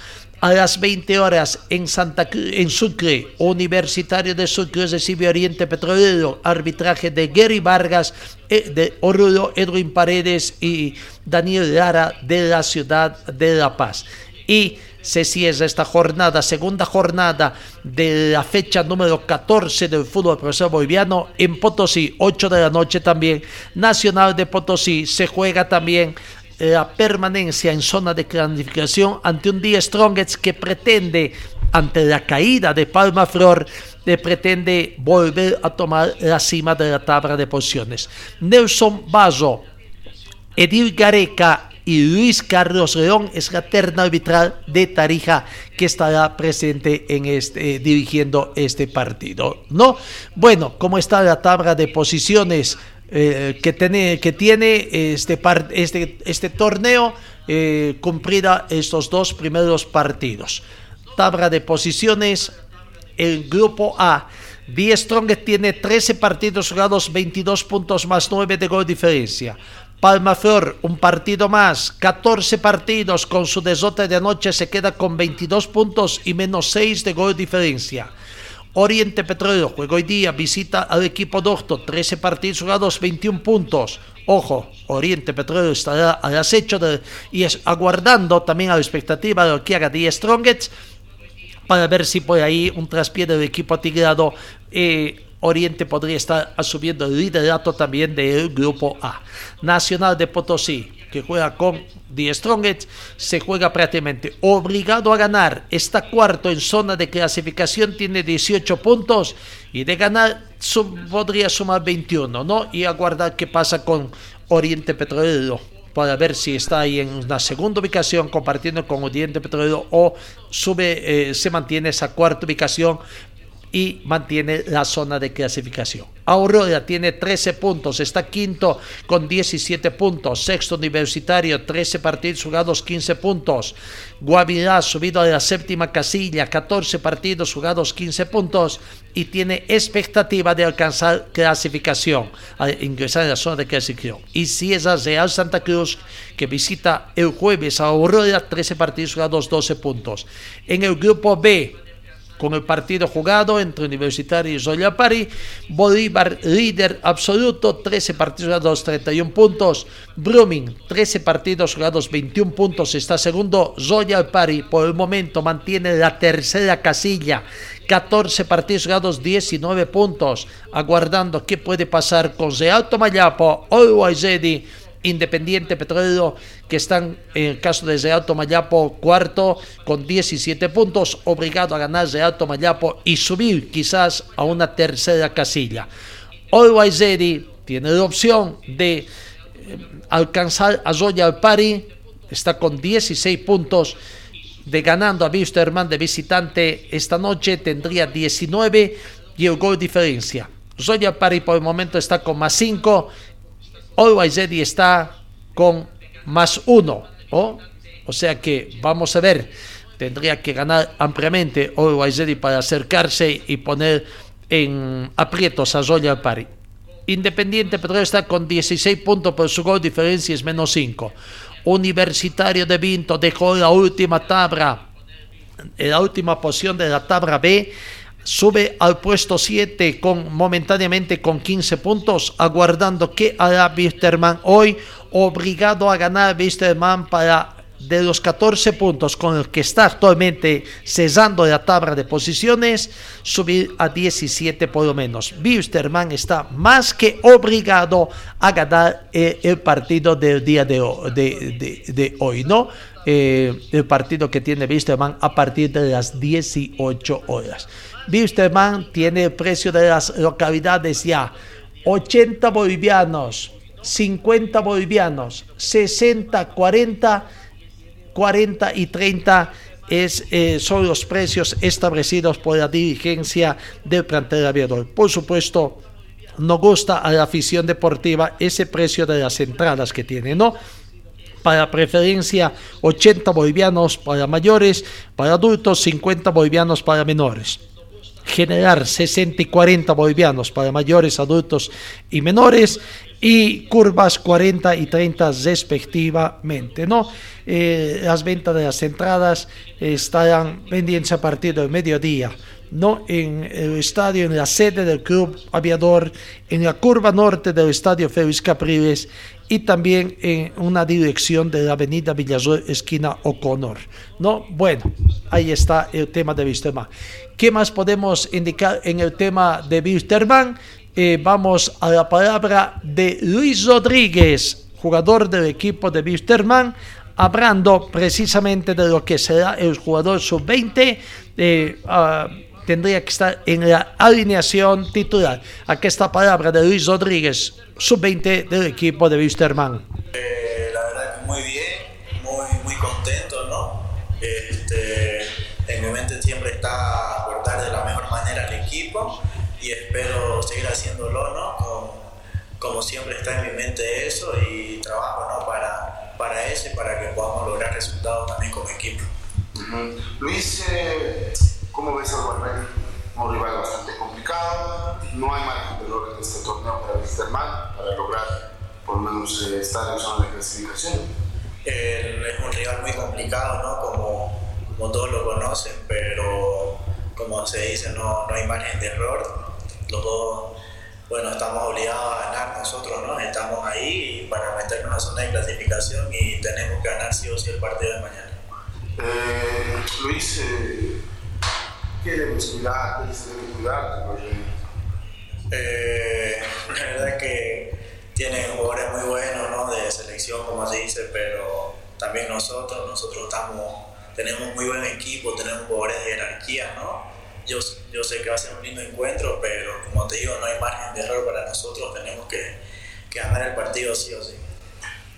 a las 20 horas en Santa en Sucre, Universitario de Sucre recibe Oriente Petrolero, arbitraje de Gary Vargas, eh, de Oruro, Edwin Paredes y Daniel Lara de la ciudad de La Paz. Y se cierra esta jornada, segunda jornada de la fecha número 14 del fútbol profesional boliviano en Potosí, 8 de la noche también. Nacional de Potosí se juega también la permanencia en zona de clasificación ante un día Strongest que pretende, ante la caída de Palma Flor, le pretende volver a tomar la cima de la tabla de posiciones. Nelson Bazo, Edil Gareca y Luis Carlos León es la terna arbitral de Tarija que estará presente en este dirigiendo este partido, ¿no? Bueno, ¿cómo está la tabla de posiciones? Eh, que, tiene, que tiene este, este, este torneo eh, cumplida estos dos primeros partidos. Tabla de posiciones, el grupo A. Die Strong tiene 13 partidos jugados, 22 puntos más 9 de gol diferencia. Palmaflor, un partido más, 14 partidos con su desota de anoche, se queda con 22 puntos y menos 6 de gol diferencia. Oriente Petrolero juega hoy día, visita al equipo Docto, 13 partidos jugados, 21 puntos. Ojo, Oriente Petrolero estará al acecho y es, aguardando también a la expectativa de lo que haga The Strongest para ver si por ahí un traspié del equipo tigrado eh, Oriente podría estar asumiendo el liderato también del grupo A. Nacional de Potosí, que juega con The Strongest, se juega prácticamente obligado a ganar. Está cuarto en zona de clasificación, tiene 18 puntos y de ganar podría sumar 21, ¿no? Y aguardar qué pasa con Oriente Petrolero para ver si está ahí en una segunda ubicación compartiendo con Oriente Petrolero o sube, eh, se mantiene esa cuarta ubicación y mantiene la zona de clasificación. Aurora tiene 13 puntos, está quinto con 17 puntos, sexto universitario, 13 partidos jugados, 15 puntos. Guavirá subido a la séptima casilla, 14 partidos jugados, 15 puntos y tiene expectativa de alcanzar clasificación, ingresar en la zona de clasificación. Y si es Real Santa Cruz, que visita el jueves a Aurora, 13 partidos jugados, 12 puntos. En el grupo B, con el partido jugado entre Universitario y Zoya Pari. Bolívar líder absoluto, 13 partidos jugados, 31 puntos. Brumming, 13 partidos jugados, 21 puntos, está segundo. Zoya Pari por el momento mantiene la tercera casilla. 14 partidos jugados, 19 puntos, aguardando qué puede pasar con Alto Mayapo, Always Ready Independiente Petrolero, que están en el caso de Alto Mayapo cuarto con 17 puntos, obligado a ganar Alto Mayapo y subir quizás a una tercera casilla. Always Ready tiene la opción de eh, alcanzar a Zoya Pari, está con 16 puntos de ganando a Wisterman de visitante esta noche, tendría 19 y el gol diferencia. Zoya Pari por el momento está con más 5 Always Ready está con más uno. O sea que vamos a ver, tendría que ganar ampliamente Always Ready para acercarse y poner en aprietos a Zoya Pari. Independiente pero está con 16 puntos, por su gol diferencia es menos 5. Universitario de Vinto dejó la última tabla, la última posición de la tabla B sube al puesto 7 con, momentáneamente con 15 puntos, aguardando que hará Wisterman hoy, obligado a ganar Wisterman para de los 14 puntos con el que está actualmente cesando la tabla de posiciones, subir a 17 por lo menos. Wisterman está más que obligado a ganar eh, el, partido del día de, de, hoy, ¿no? Eh, el partido que tiene Wisterman a partir de las 18 horas. Wisterman tiene el precio de las localidades ya 80 bolivianos, 50 bolivianos, 60, 40, 40 y 30 es, eh, son los precios establecidos por la dirigencia del plantel aviador. Por supuesto, no gusta a la afición deportiva ese precio de las entradas que tiene, ¿no? Para preferencia 80 bolivianos para mayores, para adultos 50 bolivianos para menores generar 60 y 40 bolivianos para mayores, adultos y menores y curvas 40 y 30 respectivamente. ¿no? Eh, las ventas de las entradas estarán vendiéndose a partir del mediodía. ¿no? en el estadio, en la sede del Club Aviador, en la curva norte del estadio Félix Capriles y también en una dirección de la avenida Villazor, esquina O'Connor. ¿no? Bueno, ahí está el tema de Wisterman. ¿Qué más podemos indicar en el tema de Wisterman? Eh, vamos a la palabra de Luis Rodríguez, jugador del equipo de Wisterman, hablando precisamente de lo que será el jugador sub-20. Eh, ah, tendría que estar en la alineación titular. Aquí está palabra de Luis Rodríguez, sub-20 del equipo de Wisterman. Como siempre está en mi mente eso y trabajo, ¿no? Para, para eso y para que podamos lograr resultados también como equipo. Luis, eh, ¿cómo ves a Guarneri? Un rival bastante complicado, no hay margen de error en este torneo para Wisterman para lograr por lo menos eh, estar en zona de clasificación. es un rival muy complicado, ¿no? Como, como todos lo conocen, pero como se dice, no, no hay margen de error. Los dos, bueno, estamos obligados a ganar nosotros, ¿no? Estamos ahí para meternos en la zona de clasificación y tenemos que ganar sí o sí el partido de mañana. Eh, Luis, eh, ¿qué debes cuidar? ¿Qué debes cuidar? Eh, la verdad es que tienen jugadores muy buenos, ¿no? De selección, como se dice, pero también nosotros, nosotros estamos, tenemos muy buen equipo, tenemos jugadores de jerarquía, ¿no? Yo, yo sé que va a ser un lindo encuentro, pero como te digo, no hay margen de error para nosotros, tenemos que, que ganar el partido sí o sí.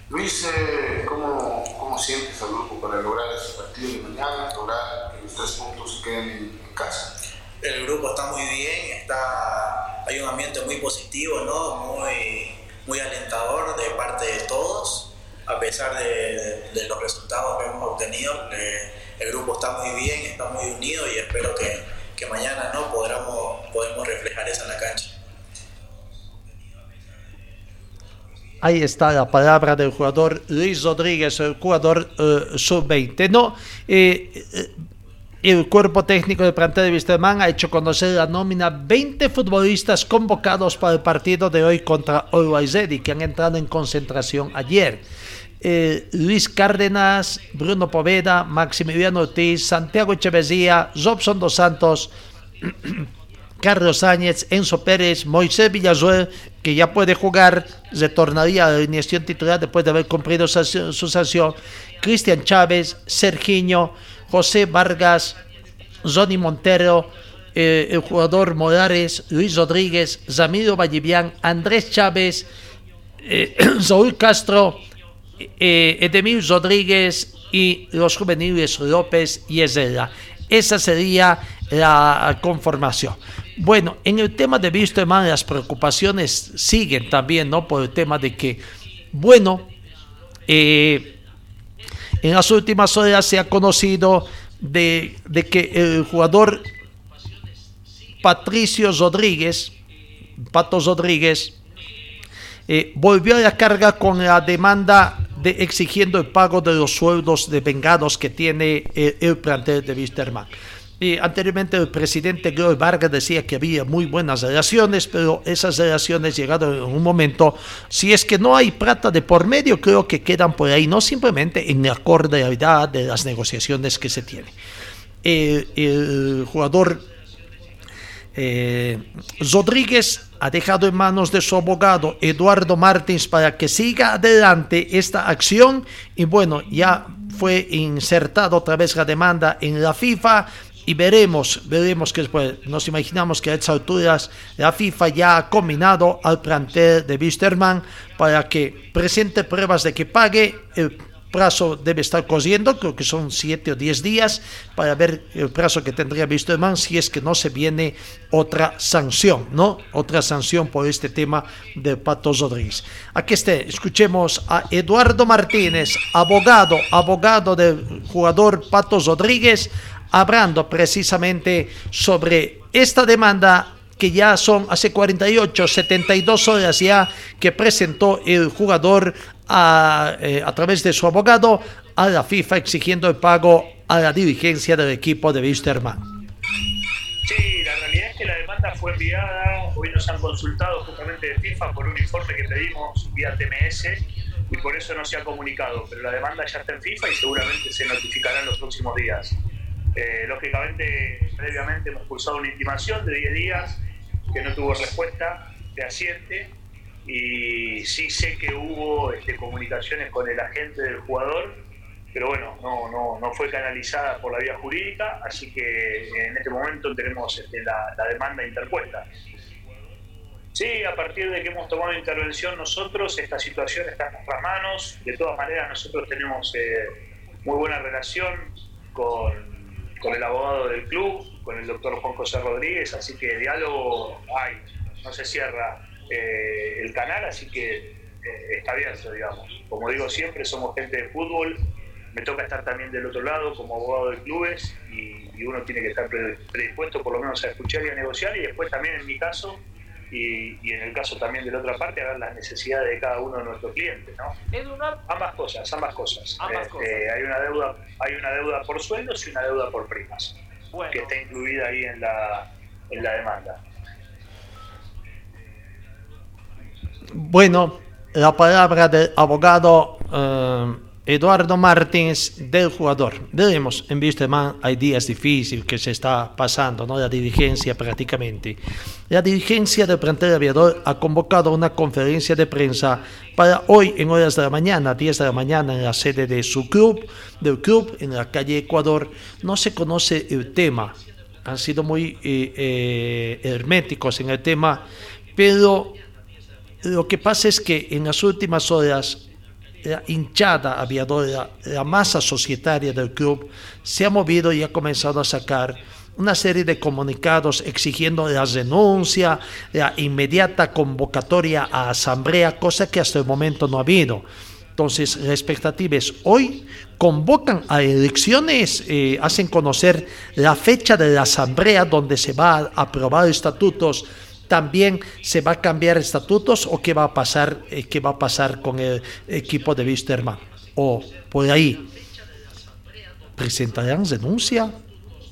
Luis, eh, ¿cómo, ¿cómo, sientes al grupo para lograr ese partido de mañana, lograr que los tres puntos queden en, en casa? El grupo está muy bien, está, hay un ambiente muy positivo, ¿no? muy, muy alentador de parte de todos, a pesar de, de los resultados que hemos obtenido. el grupo está muy bien, está muy unido y espero que, que mañana ¿no? podamos, podemos reflejar eso en la cancha. Ahí está la palabra del jugador Luis Rodríguez, el jugador uh, sub-20. No, eh, eh, el cuerpo técnico del plantel de Wisterman ha hecho conocer la nómina 20 futbolistas convocados para el partido de hoy contra Ready, que han entrado en concentración ayer. Eh, Luis Cárdenas, Bruno Poveda, Maximiliano Ortiz, Santiago Echeverría, Robson Dos Santos, Carlos Sáñez, Enzo Pérez, Moisés Villazuel, que ya puede jugar, retornaría a la alineación titular después de haber cumplido su sanción, Cristian Chávez, Sergiño, José Vargas, Johnny Montero, eh, el jugador Morales, Luis Rodríguez, Ramiro Vallivian, Andrés Chávez, eh, Saúl Castro, eh, Edemir Rodríguez y los juveniles López y Ezela. Esa sería la conformación. Bueno, en el tema de Wisterman las preocupaciones siguen también, ¿no? Por el tema de que, bueno, eh, en las últimas horas se ha conocido de, que el jugador Patricio Rodríguez, Pato Rodríguez, eh, volvió a la carga con la demanda exigiendo el pago de los sueldos de vengados que tiene el, el plantel de Wisterman. Y anteriormente el presidente Glory Vargas decía que había muy buenas relaciones, pero esas relaciones llegaron en un momento, si es que no hay plata de por medio, creo que quedan por ahí, no simplemente en la cordialidad de las negociaciones que se tienen. el jugador eh, Rodríguez ha dejado en manos de su abogado Eduardo Martins para que siga adelante esta acción y bueno, ya fue insertado otra vez la demanda en la FIFA y veremos, veremos que después nos imaginamos que a estas alturas la FIFA ya ha combinado al plantel de Wisterman para que presente pruebas de que pague. El plazo debe estar corriendo, creo que son 7 o 10 días para ver el plazo que tendría Wisterman si es que no se viene otra sanción, ¿no? Otra sanción por este tema de Pato Rodríguez. Aquí esté, escuchemos a Eduardo Martínez, abogado, abogado del jugador Pato Rodríguez, hablando precisamente sobre esta demanda que ya son hace 48, 72 horas ya que presentó el jugador a, eh, a través de su abogado a la FIFA exigiendo el pago a la dirigencia del equipo de Wisterman. Sí, la realidad es que la demanda fue enviada, hoy nos han consultado justamente de FIFA por un informe que pedimos vía TMS y por eso no se ha comunicado, pero la demanda ya está en FIFA y seguramente se notificará en los próximos días. Eh, lógicamente, previamente hemos pulsado una intimación de 10 días que no tuvo respuesta fehaciente y sí sé que hubo este, comunicaciones con el agente del jugador, pero bueno, no, no, no, fue canalizada por la vía jurídica, así que en este momento tenemos este, la, demanda interpuesta. Sí, a partir de que hemos tomado intervención nosotros, esta situación está en nuestras manos, de todas maneras nosotros tenemos eh, muy buena relación con con el abogado del club, con el doctor Juan José Rodríguez, así que diálogo hay, no se cierra eh, el canal, así que eh, está abierto, digamos. Como digo siempre, somos gente de fútbol, me toca estar también del otro lado como abogado de clubes y, uno tiene que estar predispuesto por lo menos a escuchar y a negociar y después también en mi caso y, y, en el caso también de la otra parte, a ver las necesidades de cada uno de nuestros clientes, ¿no? Ambas cosas, ambas cosas. Ambas Este, cosas. Hay una deuda, hay una deuda por sueldos y una deuda por primas, Bueno. que está incluida ahí en la, en la demanda. Bueno, la palabra del abogado eh, Eduardo Martins del jugador. Veremos, en Wisterman hay días difíciles que se está pasando, ¿no? La dirigencia prácticamente. La dirigencia del plantel aviador ha convocado una conferencia de prensa para hoy en horas de la mañana, 10 de la mañana, en la sede de su club, del club, en la calle Ecuador. No se conoce el tema, han sido muy eh, eh, herméticos en el tema, pero lo que pasa es que en las últimas horas la hinchada aviadora, la masa societaria del club, se ha movido y ha comenzado a sacar una serie de comunicados exigiendo la renuncia, la inmediata convocatoria a asamblea, cosa que hasta el momento no ha habido. Entonces, la expectativa hoy convocan a elecciones, eh, hacen conocer la fecha de la asamblea donde se va a aprobar estatutos también se va a cambiar estatutos o qué va a pasar, eh, qué va a pasar con el equipo de Wisterman. O por ahí, presentarán renuncia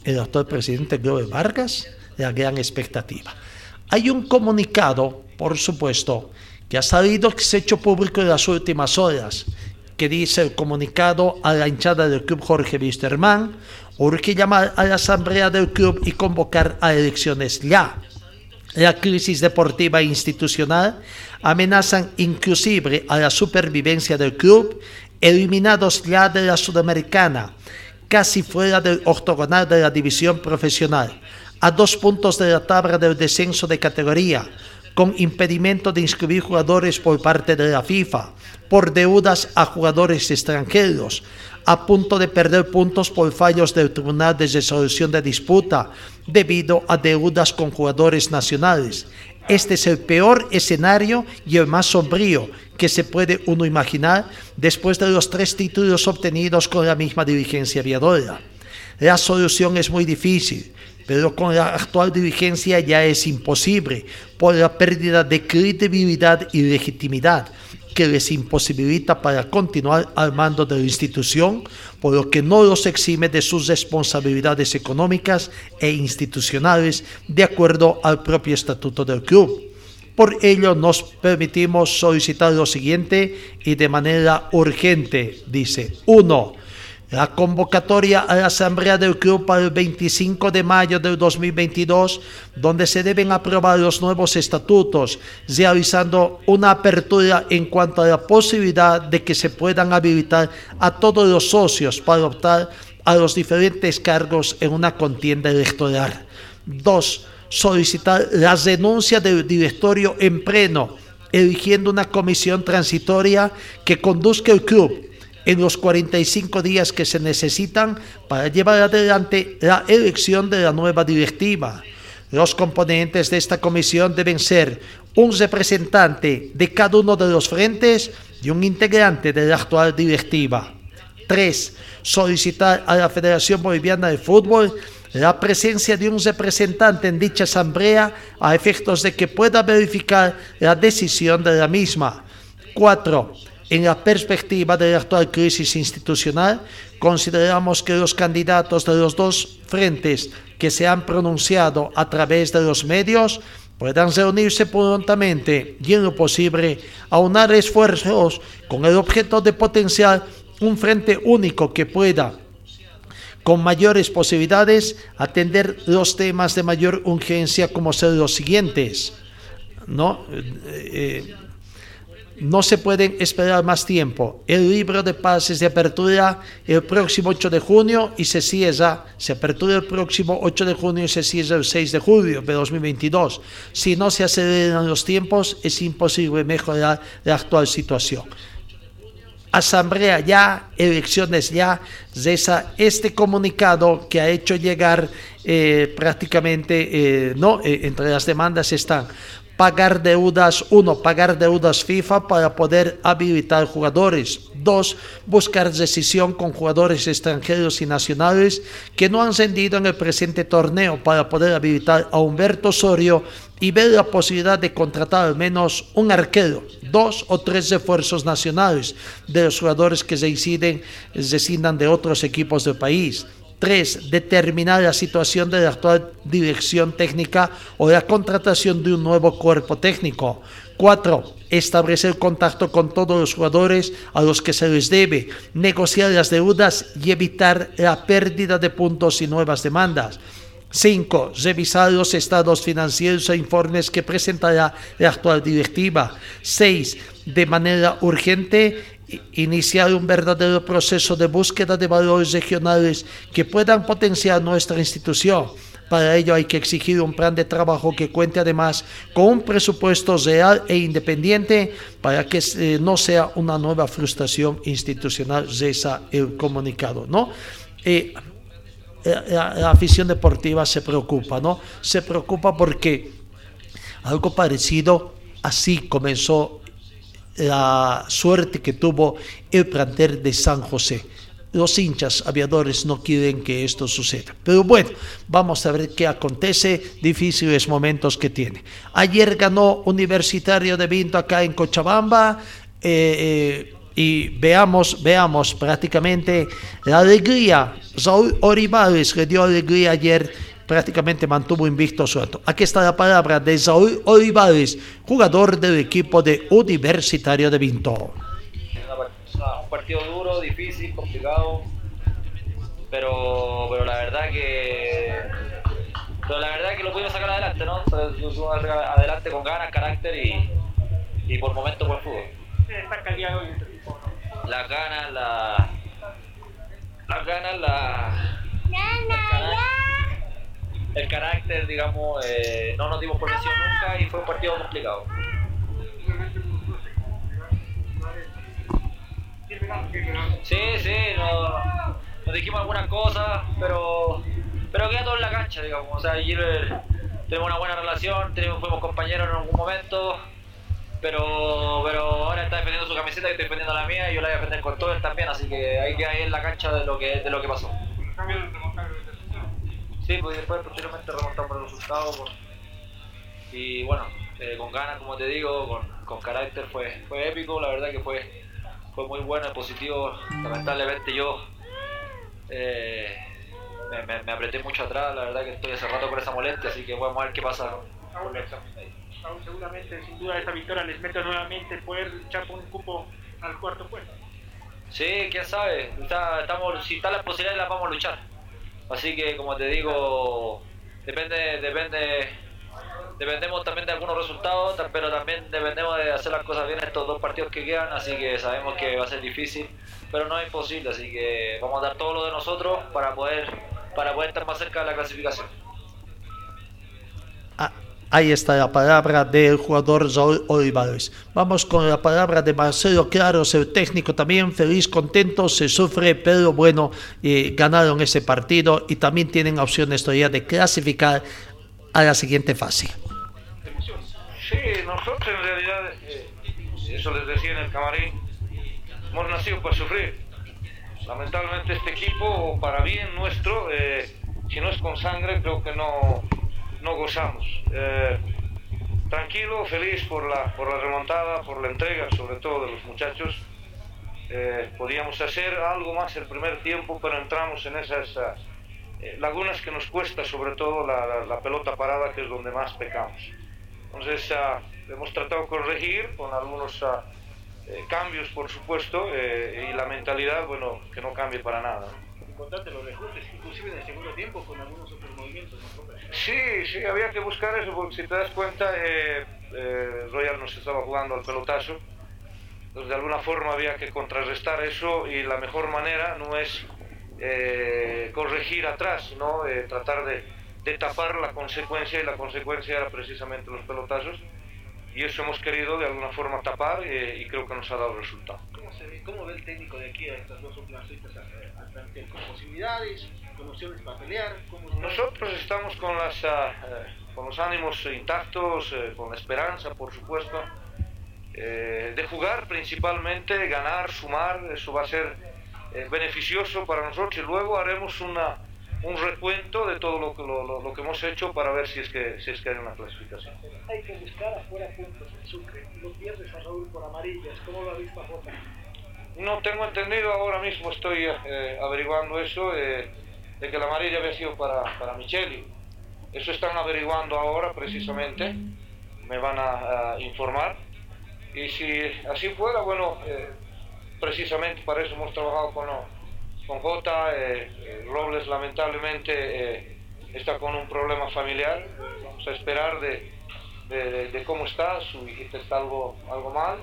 el actual presidente Glover Vargas, la gran expectativa. Hay un comunicado, por supuesto, que ha salido, que se ha hecho público en las últimas horas, que dice el comunicado a la hinchada del club Jorge Wisterman, urge llamar a la asamblea del club y convocar a elecciones ya la crisis deportiva e institucional amenazan inclusive a la supervivencia del club, eliminados ya de la Sudamericana, casi fuera del octogonal de la división profesional, a dos puntos de la tabla del descenso de categoría, con impedimento de inscribir jugadores por parte de la FIFA, por deudas a jugadores extranjeros, a punto de perder puntos por fallos del Tribunal de Resolución de Disputa debido a deudas con jugadores nacionales. Este es el peor escenario y el más sombrío que se puede uno imaginar después de los tres títulos obtenidos con la misma dirigencia aviadora. La solución es muy difícil, pero con la actual dirigencia ya es imposible por la pérdida de credibilidad y legitimidad que les imposibilita para continuar al mando de la institución, por lo que no los exime de sus responsabilidades económicas e institucionales de acuerdo al propio estatuto del club. Por ello nos permitimos solicitar lo siguiente y de manera urgente, dice 1 la convocatoria a la asamblea del club para el 25 de mayo del 2022, donde se deben aprobar los nuevos estatutos, realizando una apertura en cuanto a la posibilidad de que se puedan habilitar a todos los socios para optar a los diferentes cargos en una contienda electoral. 2. Solicitar la renuncia del directorio en pleno, eligiendo una comisión transitoria que conduzca el club en los 45 días que se necesitan para llevar adelante la elección de la nueva directiva. Los componentes de esta comisión deben ser un representante de cada uno de los frentes y un integrante de la actual directiva. 3. Solicitar a la Federación Boliviana de Fútbol la presencia de un representante en dicha asamblea a efectos de que pueda verificar la decisión de la misma. 4 en la perspectiva de la actual crisis institucional, consideramos que los candidatos de los dos frentes que se han pronunciado a través de los medios puedan reunirse prontamente y en lo posible aunar esfuerzos con el objeto de potenciar un frente único que pueda con mayores posibilidades atender los temas de mayor urgencia como ser los siguientes, ¿no? Eh, no se pueden esperar más tiempo. El libro de pases de apertura el próximo 8 de junio y se cierra, se apertura el próximo 8 de junio y se cierra el 6 de julio de 2022. Si no se aceleran los tiempos, es imposible mejorar la actual situación. Asamblea ya, elecciones ya, este comunicado que ha hecho llegar eh, prácticamente, eh, no, eh, entre las demandas están pagar deudas, uno, pagar deudas FIFA para poder habilitar jugadores. Dos, buscar decisión con jugadores extranjeros y nacionales que no han rendido en el presente torneo para poder habilitar a Humberto Osorio y ver la posibilidad de contratar al menos un arquero, dos o tres refuerzos nacionales de los jugadores que se inciden, decidan de otros equipos del país. Tres, determinar la situación de la actual dirección técnica o la contratación de un nuevo cuerpo técnico. Cuatro, establecer contacto con todos los jugadores a los que se les debe, negociar las deudas y evitar la pérdida de puntos y nuevas demandas. 5. Revisar los estados financieros e informes que presentará la actual directiva. 6. De manera urgente, iniciar un verdadero proceso de búsqueda de valores regionales que puedan potenciar nuestra institución. Para ello hay que exigir un plan de trabajo que cuente además con un presupuesto real e independiente para que eh, no sea una nueva frustración institucional, reza el comunicado. ¿no? Eh, la, afición deportiva se preocupa, ¿no? Se preocupa porque algo parecido así comenzó la suerte que tuvo el plantel de San José. Los hinchas aviadores no quieren que esto suceda. Pero bueno, vamos a ver qué acontece. Difíciles momentos que tiene. Ayer ganó Universitario de Vinto acá en Cochabamba. Eh, eh, y veamos, veamos prácticamente la alegría. Saúl Olivares le dio alegría ayer, prácticamente mantuvo invicto suelto. Aquí está la palabra de Saúl Olivares, jugador del equipo de Universitario de Vinto. Un partido duro, difícil, complicado, pero, pero la verdad que pero la verdad que lo pudimos sacar adelante, ¿no? Adelante con ganas, carácter y, y por momentos buen fútbol. La gana, la. La gana, la. El carácter, digamos, eh, no nos dimos por nunca y fue un partido complicado. Sí, sí, nos, dijimos algunas cosas, pero, pero queda todo en la cancha, digamos. O sea, ayer tenemos una buena relación, tenemos, fuimos compañeros en algún momento pero, pero ahora está defendiendo su camiseta y estoy defendiendo la mía y yo la voy a defender con todo él también, así que hay que ir en la cancha de lo que, de lo que pasó. Sí, pues después posteriormente remontamos el resultado y bueno, eh, con ganas, como te digo, con, con, carácter fue, fue épico, la verdad que fue, fue muy bueno, positivo. Lamentablemente yo eh, me, me, apreté mucho atrás, la verdad que estoy hace rato por esa molestia, así que vamos a ver qué pasa con, con el seguramente, sin duda, esta victoria les mete nuevamente poder luchar por un cupo al cuarto puesto. Sí, quién sabe. estamos, si está la posibilidad, las vamos a luchar. Así que, como te digo, depende, depende, dependemos también de algunos resultados, pero también dependemos de hacer las cosas bien estos dos partidos que quedan. Así que sabemos que va a ser difícil, pero no es imposible. Así que vamos a dar todo lo de nosotros para poder, para poder estar más cerca de la clasificación. Ahí está la palabra del jugador Raúl Olivares. Vamos con la palabra de Marcelo Claros, el técnico también feliz, contento, se sufre, pero bueno, eh, ganaron ese partido y también tienen opciones todavía de clasificar a la siguiente fase. Sí, nosotros en realidad, eh, eso les decía en el camarín, hemos nacido para sufrir. Lamentablemente este equipo, para bien nuestro, eh, si no es con sangre, creo que no, no gozamos. Eh, tranquilo, feliz por la, por la remontada, por la entrega, sobre todo de los muchachos. Eh, podíamos hacer algo más el primer tiempo, pero entramos en esas eh, lagunas que nos cuesta, sobre todo la, pelota parada, que es donde más pecamos. Entonces, ah, hemos tratado de corregir con algunos cambios, por supuesto, y la mentalidad, bueno, que no cambie para nada. Importante los inclusive en el segundo tiempo, con algunos otros movimientos. Sí, sí, había que buscar eso, porque si te das cuenta, eh, eh, Royal nos estaba jugando al pelotazo. Entonces, de alguna forma había que contrarrestar eso y la mejor manera no es eh, corregir atrás, sino tratar de, tapar la consecuencia y la consecuencia era precisamente los pelotazos. Y eso hemos querido de alguna forma tapar y creo que nos ha dado resultado. ¿Cómo, ve, el técnico de aquí a estas dos últimas citas? ¿Con posibilidades? Con opciones para pelear? Nosotros estamos con, las, eh, con los ánimos intactos, eh, con la esperanza, por supuesto. eh, de jugar principalmente, ganar, sumar, eso va a ser eh, beneficioso para nosotros y luego haremos una, un recuento de todo lo que, lo, lo, que hemos hecho para ver si es que, si es que hay una clasificación. Hay que buscar afuera puntos en Sucre, lo pierdes a Raúl por amarillas, ¿cómo lo ha visto Jota? No tengo entendido, ahora mismo estoy eh, averiguando eso, de que la amarilla había sido para, para Micheli. Eso están averiguando ahora precisamente, me van a, informar. Y si así fuera, bueno, eh, precisamente para eso hemos trabajado con, con Jota. Eh, eh, Robles lamentablemente está con un problema familiar. Vamos a esperar de, de, cómo está. Su hijita está algo, algo mal.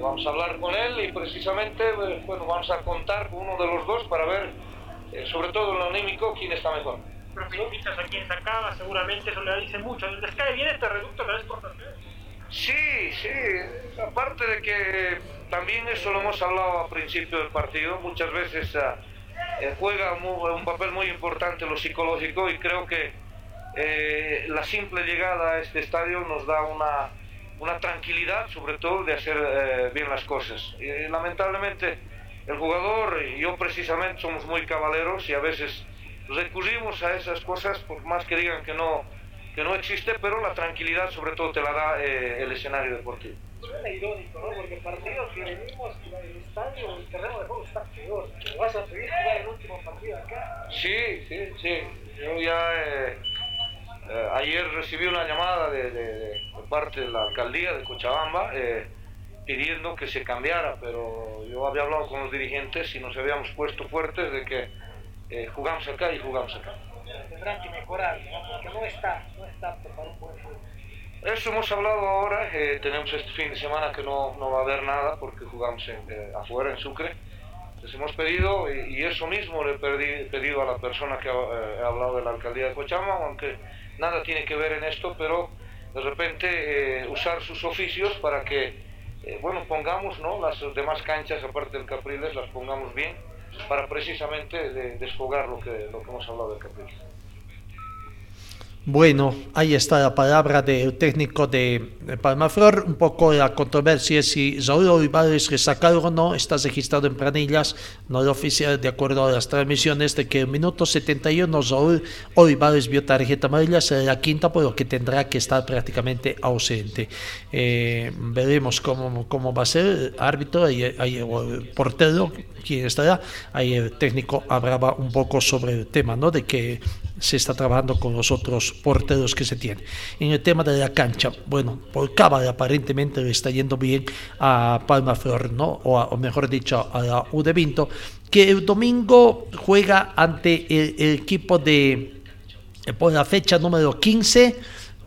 vamos a hablar con él y precisamente bueno, vamos a contar con uno de los dos para ver, sobre todo en lo anímico, quién está mejor. Profe, aquí en Sacaba, seguramente eso le dice mucho. ¿Les cae bien este reducto que es Sí, sí, aparte de que también eso lo hemos hablado al principio del partido, muchas veces uh, eh, juega muy, un papel muy importante lo psicológico y creo que eh, la simple llegada a este estadio nos da una, una tranquilidad, sobre todo de hacer eh, bien las cosas. Y, lamentablemente el jugador y yo precisamente somos muy cabaleros y a veces recurrimos a esas cosas por más que digan que no que no existe, pero la tranquilidad sobre todo te la da eh, el escenario deportivo. Suena irónico, ¿no? Porque partidos que venimos, el estadio, el terreno de juego está peor. ¿Vas a pedir jugar el último partido acá? Sí, sí, sí. Yo ya eh, eh, ayer recibí una llamada de, de, de, parte de la alcaldía de Cochabamba eh, pidiendo que se cambiara, pero yo había hablado con los dirigentes y nos habíamos puesto fuertes de que eh, jugamos acá y jugamos acá tendrán que mejorar, ¿no? porque no está, no está para un buen fútbol. Eso hemos hablado ahora, eh, tenemos este fin de semana que no, no va a haber nada porque jugamos en, eh, afuera en Sucre. Les hemos pedido, y, y eso mismo le he pedido a la persona que ha, eh, ha, hablado de la alcaldía de Cochama, aunque nada tiene que ver en esto, pero de repente eh, usar sus oficios para que, eh, bueno, pongamos ¿no? las demás canchas, aparte del Capriles, las pongamos bien para precisamente de, desfogar lo que, lo que hemos hablado del Capriles. Bueno, ahí está la palabra del técnico de Palmaflor. Un poco la controversia si Raúl Olivares es sacaron o no. Está registrado en planillas, no lo oficial, de acuerdo a las transmisiones, de que en minuto 71 Raúl Olivares vio tarjeta amarilla, será la quinta, por lo que tendrá que estar prácticamente ausente. Eh, veremos cómo, cómo va a ser el árbitro, ahí, ahí, el portero, quién estará. Ahí el técnico hablaba un poco sobre el tema, ¿no? De que se está trabajando con los otros porteros que se tienen. En el tema de la cancha, bueno, por cábala aparentemente le está yendo bien a Palma Flor, ¿no? O, a, mejor dicho, a la que el domingo juega ante el, equipo de, por la fecha número 15,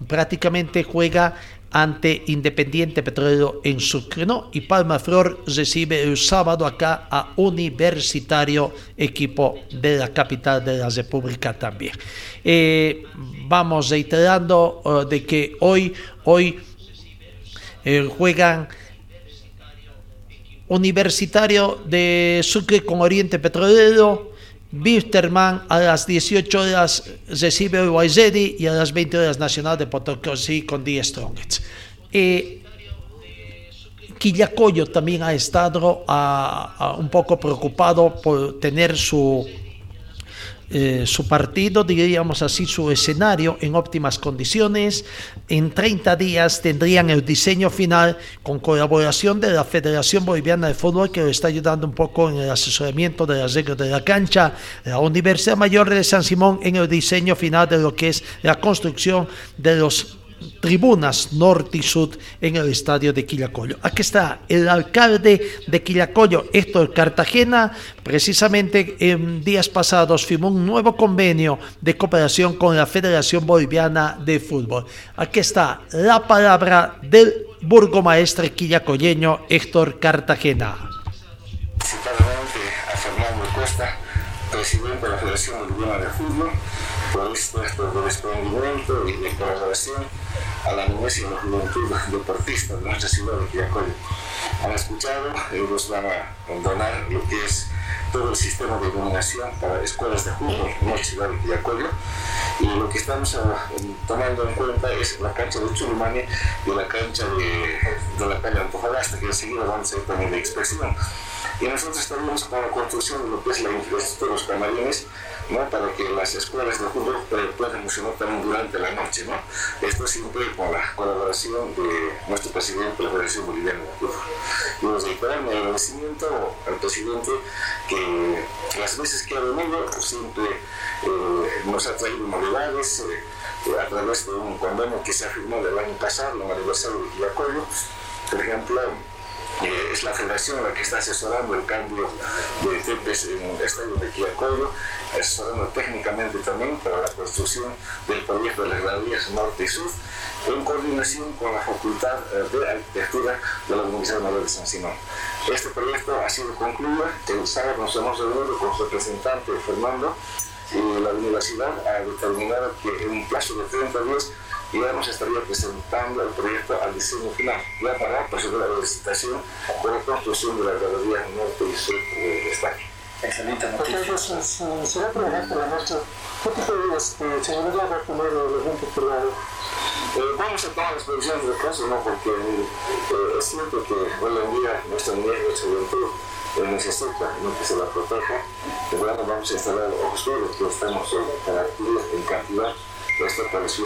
prácticamente juega ante Independiente Petrolero en Sucre, ¿no? Y Palma Flor recibe el sábado acá a Universitario, equipo de la capital de la República también. Eh, vamos reiterando uh, de que hoy, hoy eh, juegan Universitario de Sucre con Oriente Petrolero, Bisterman a las 18 horas recibe el Guayzedi y a las 20 horas Nacional de Potosí con 10 Strongets. Eh, Quillacoyo también ha estado a, a un poco preocupado por tener su eh, su partido, diríamos así, su escenario en óptimas condiciones. En 30 días tendrían el diseño final con colaboración de la Federación Boliviana de Fútbol que lo está ayudando un poco en el asesoramiento de las reglas de la cancha, la Universidad Mayor de San Simón en el diseño final de lo que es la construcción de los tribunas norte y sur en el estadio de Quillacollo. Aquí está el alcalde de Quillacollo, Héctor Cartagena, precisamente en días pasados firmó un nuevo convenio de cooperación con la Federación Boliviana de Fútbol. Aquí está la palabra del burgomaestre quillacolleño Héctor Cartagena. Presidente de la Federación Boliviana de Fútbol, por este desprendimiento y a la niñez y la juventud deportista de nuestra ciudad de Quillacollo. Han escuchado, ellos van a donar lo que es todo el sistema de iluminación para escuelas de fútbol en la ciudad de y lo que estamos ah, tomando en cuenta es la cancha de Churumani y la cancha de, de la calle Antofagasta, que enseguida vamos a ir también de expresión. Y nosotros estaríamos con la construcción de lo que es la infraestructura de los camarines, ¿no? para que las escuelas de fútbol puedan funcionar también durante la noche. ¿no? Esto siempre con la colaboración de nuestro presidente de la Federación Boliviana de Fútbol. Y nos reiterar mi agradecimiento al presidente que las veces que ha venido siempre eh, nos ha traído novedades. Eh, a través de un convenio que se ha firmado el año pasado, el aniversario de Quillacoyo, por ejemplo, eh, es la federación la que está asesorando el cambio de tepes en el estadio de Quillacoyo, asesorando técnicamente también para la construcción del proyecto de las graderías norte y sur, en coordinación con la Facultad eh, de Arquitectura de la Universidad Mayor de San Simón. Este proyecto ha sido concluido, el sábado nos hemos reunido con su representante Fernando y la universidad ha determinado que en un plazo de 30 días ya nos estaría presentando el proyecto al diseño final, ya para proceder a la licitación por la construcción de la galería norte y sur del estadio. Excelente noticia. se va a trabajar por la noche. ¿Qué tipo de este, seguridad va a poner la gente privada? Eh, vamos a tomar las previsiones del caso, ¿no? porque eh, es cierto que hoy en día nuestra niñez, nuestra juventud, eh, necesita ¿no? que se la proteja. De verdad vamos a instalar ojos verdes que estamos para adquirir en cantidad esto para su.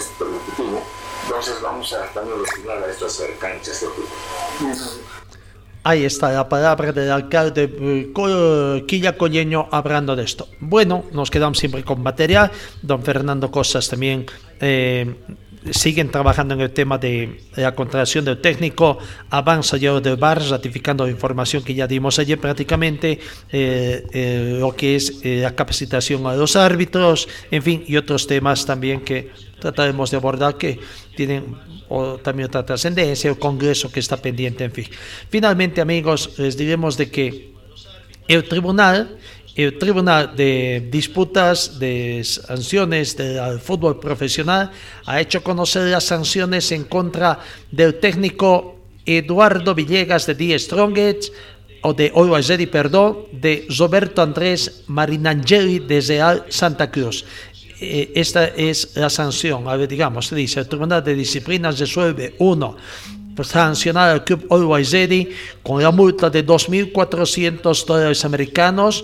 Entonces vamos a también destinar a estas canchas de fútbol. Ahí está la palabra del alcalde eh, Quilla Colleño hablando de esto. Bueno, nos quedamos siempre con material. Don Fernando Cosas también eh, siguen trabajando en el tema de la contratación del técnico, avanza ya del VAR, ratificando la información que ya dimos ayer prácticamente, eh, eh, lo que es eh, la capacitación a los árbitros, en fin, y otros temas también que trataremos de abordar que tienen o, también otra trascendencia, el Congreso que está pendiente, en fin. Finalmente, amigos, les diremos de que el tribunal el Tribunal de Disputas de Sanciones del Fútbol Profesional ha hecho conocer las sanciones en contra del técnico Eduardo Villegas de Die Strongest o de Oiwazeri, perdón, de Roberto Andrés Marinangeli de Real Santa Cruz. Eh, esta es la sanción. A ver, digamos, dice, el Tribunal de Disciplina resuelve, uno, sancionar al club Oiwazeri con la multa de 2.400 dólares americanos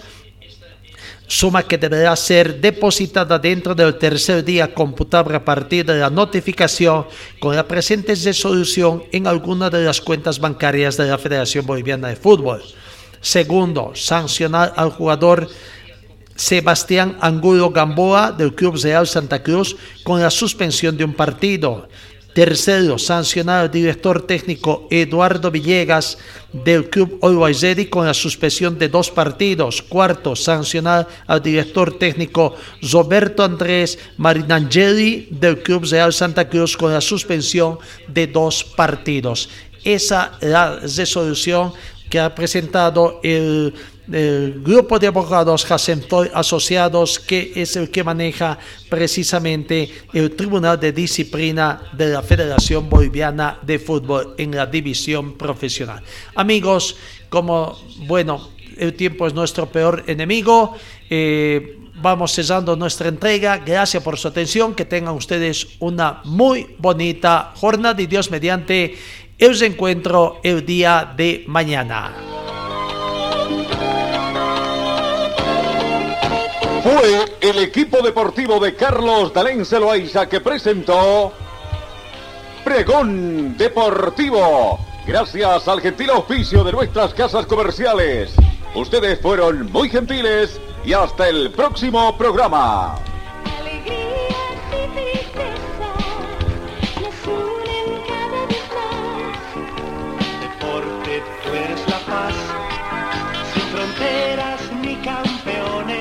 suma que deberá ser depositada dentro del tercer día computable a partir de la notificación con la presente resolución en alguna de las cuentas bancarias de la Federación Boliviana de Fútbol. Segundo, sancionar al jugador Sebastián Angulo Gamboa del Club Real Santa Cruz con la suspensión de un partido. Tercero, sancionar al director técnico Eduardo Villegas del Club Olwaizeri con la suspensión de dos partidos. Cuarto, sancionar al director técnico Roberto Andrés Marinangeli del Club Real Santa Cruz con la suspensión de dos partidos. Esa es la resolución que ha presentado el el grupo de abogados Jacentoy Asociados, que es el que maneja precisamente el Tribunal de Disciplina de la Federación Boliviana de Fútbol en la división profesional. Amigos, como bueno, el tiempo es nuestro peor enemigo. Eh, vamos cesando nuestra entrega. Gracias por su atención. Que tengan ustedes una muy bonita jornada y Dios mediante el encuentro el día de mañana. Fue el equipo deportivo de Carlos Dalén Celoaiza que presentó Pregón Deportivo. Gracias al gentil oficio de nuestras casas comerciales. Ustedes fueron muy gentiles y hasta el próximo programa. Deporte, tú eres la paz, sin fronteras campeones.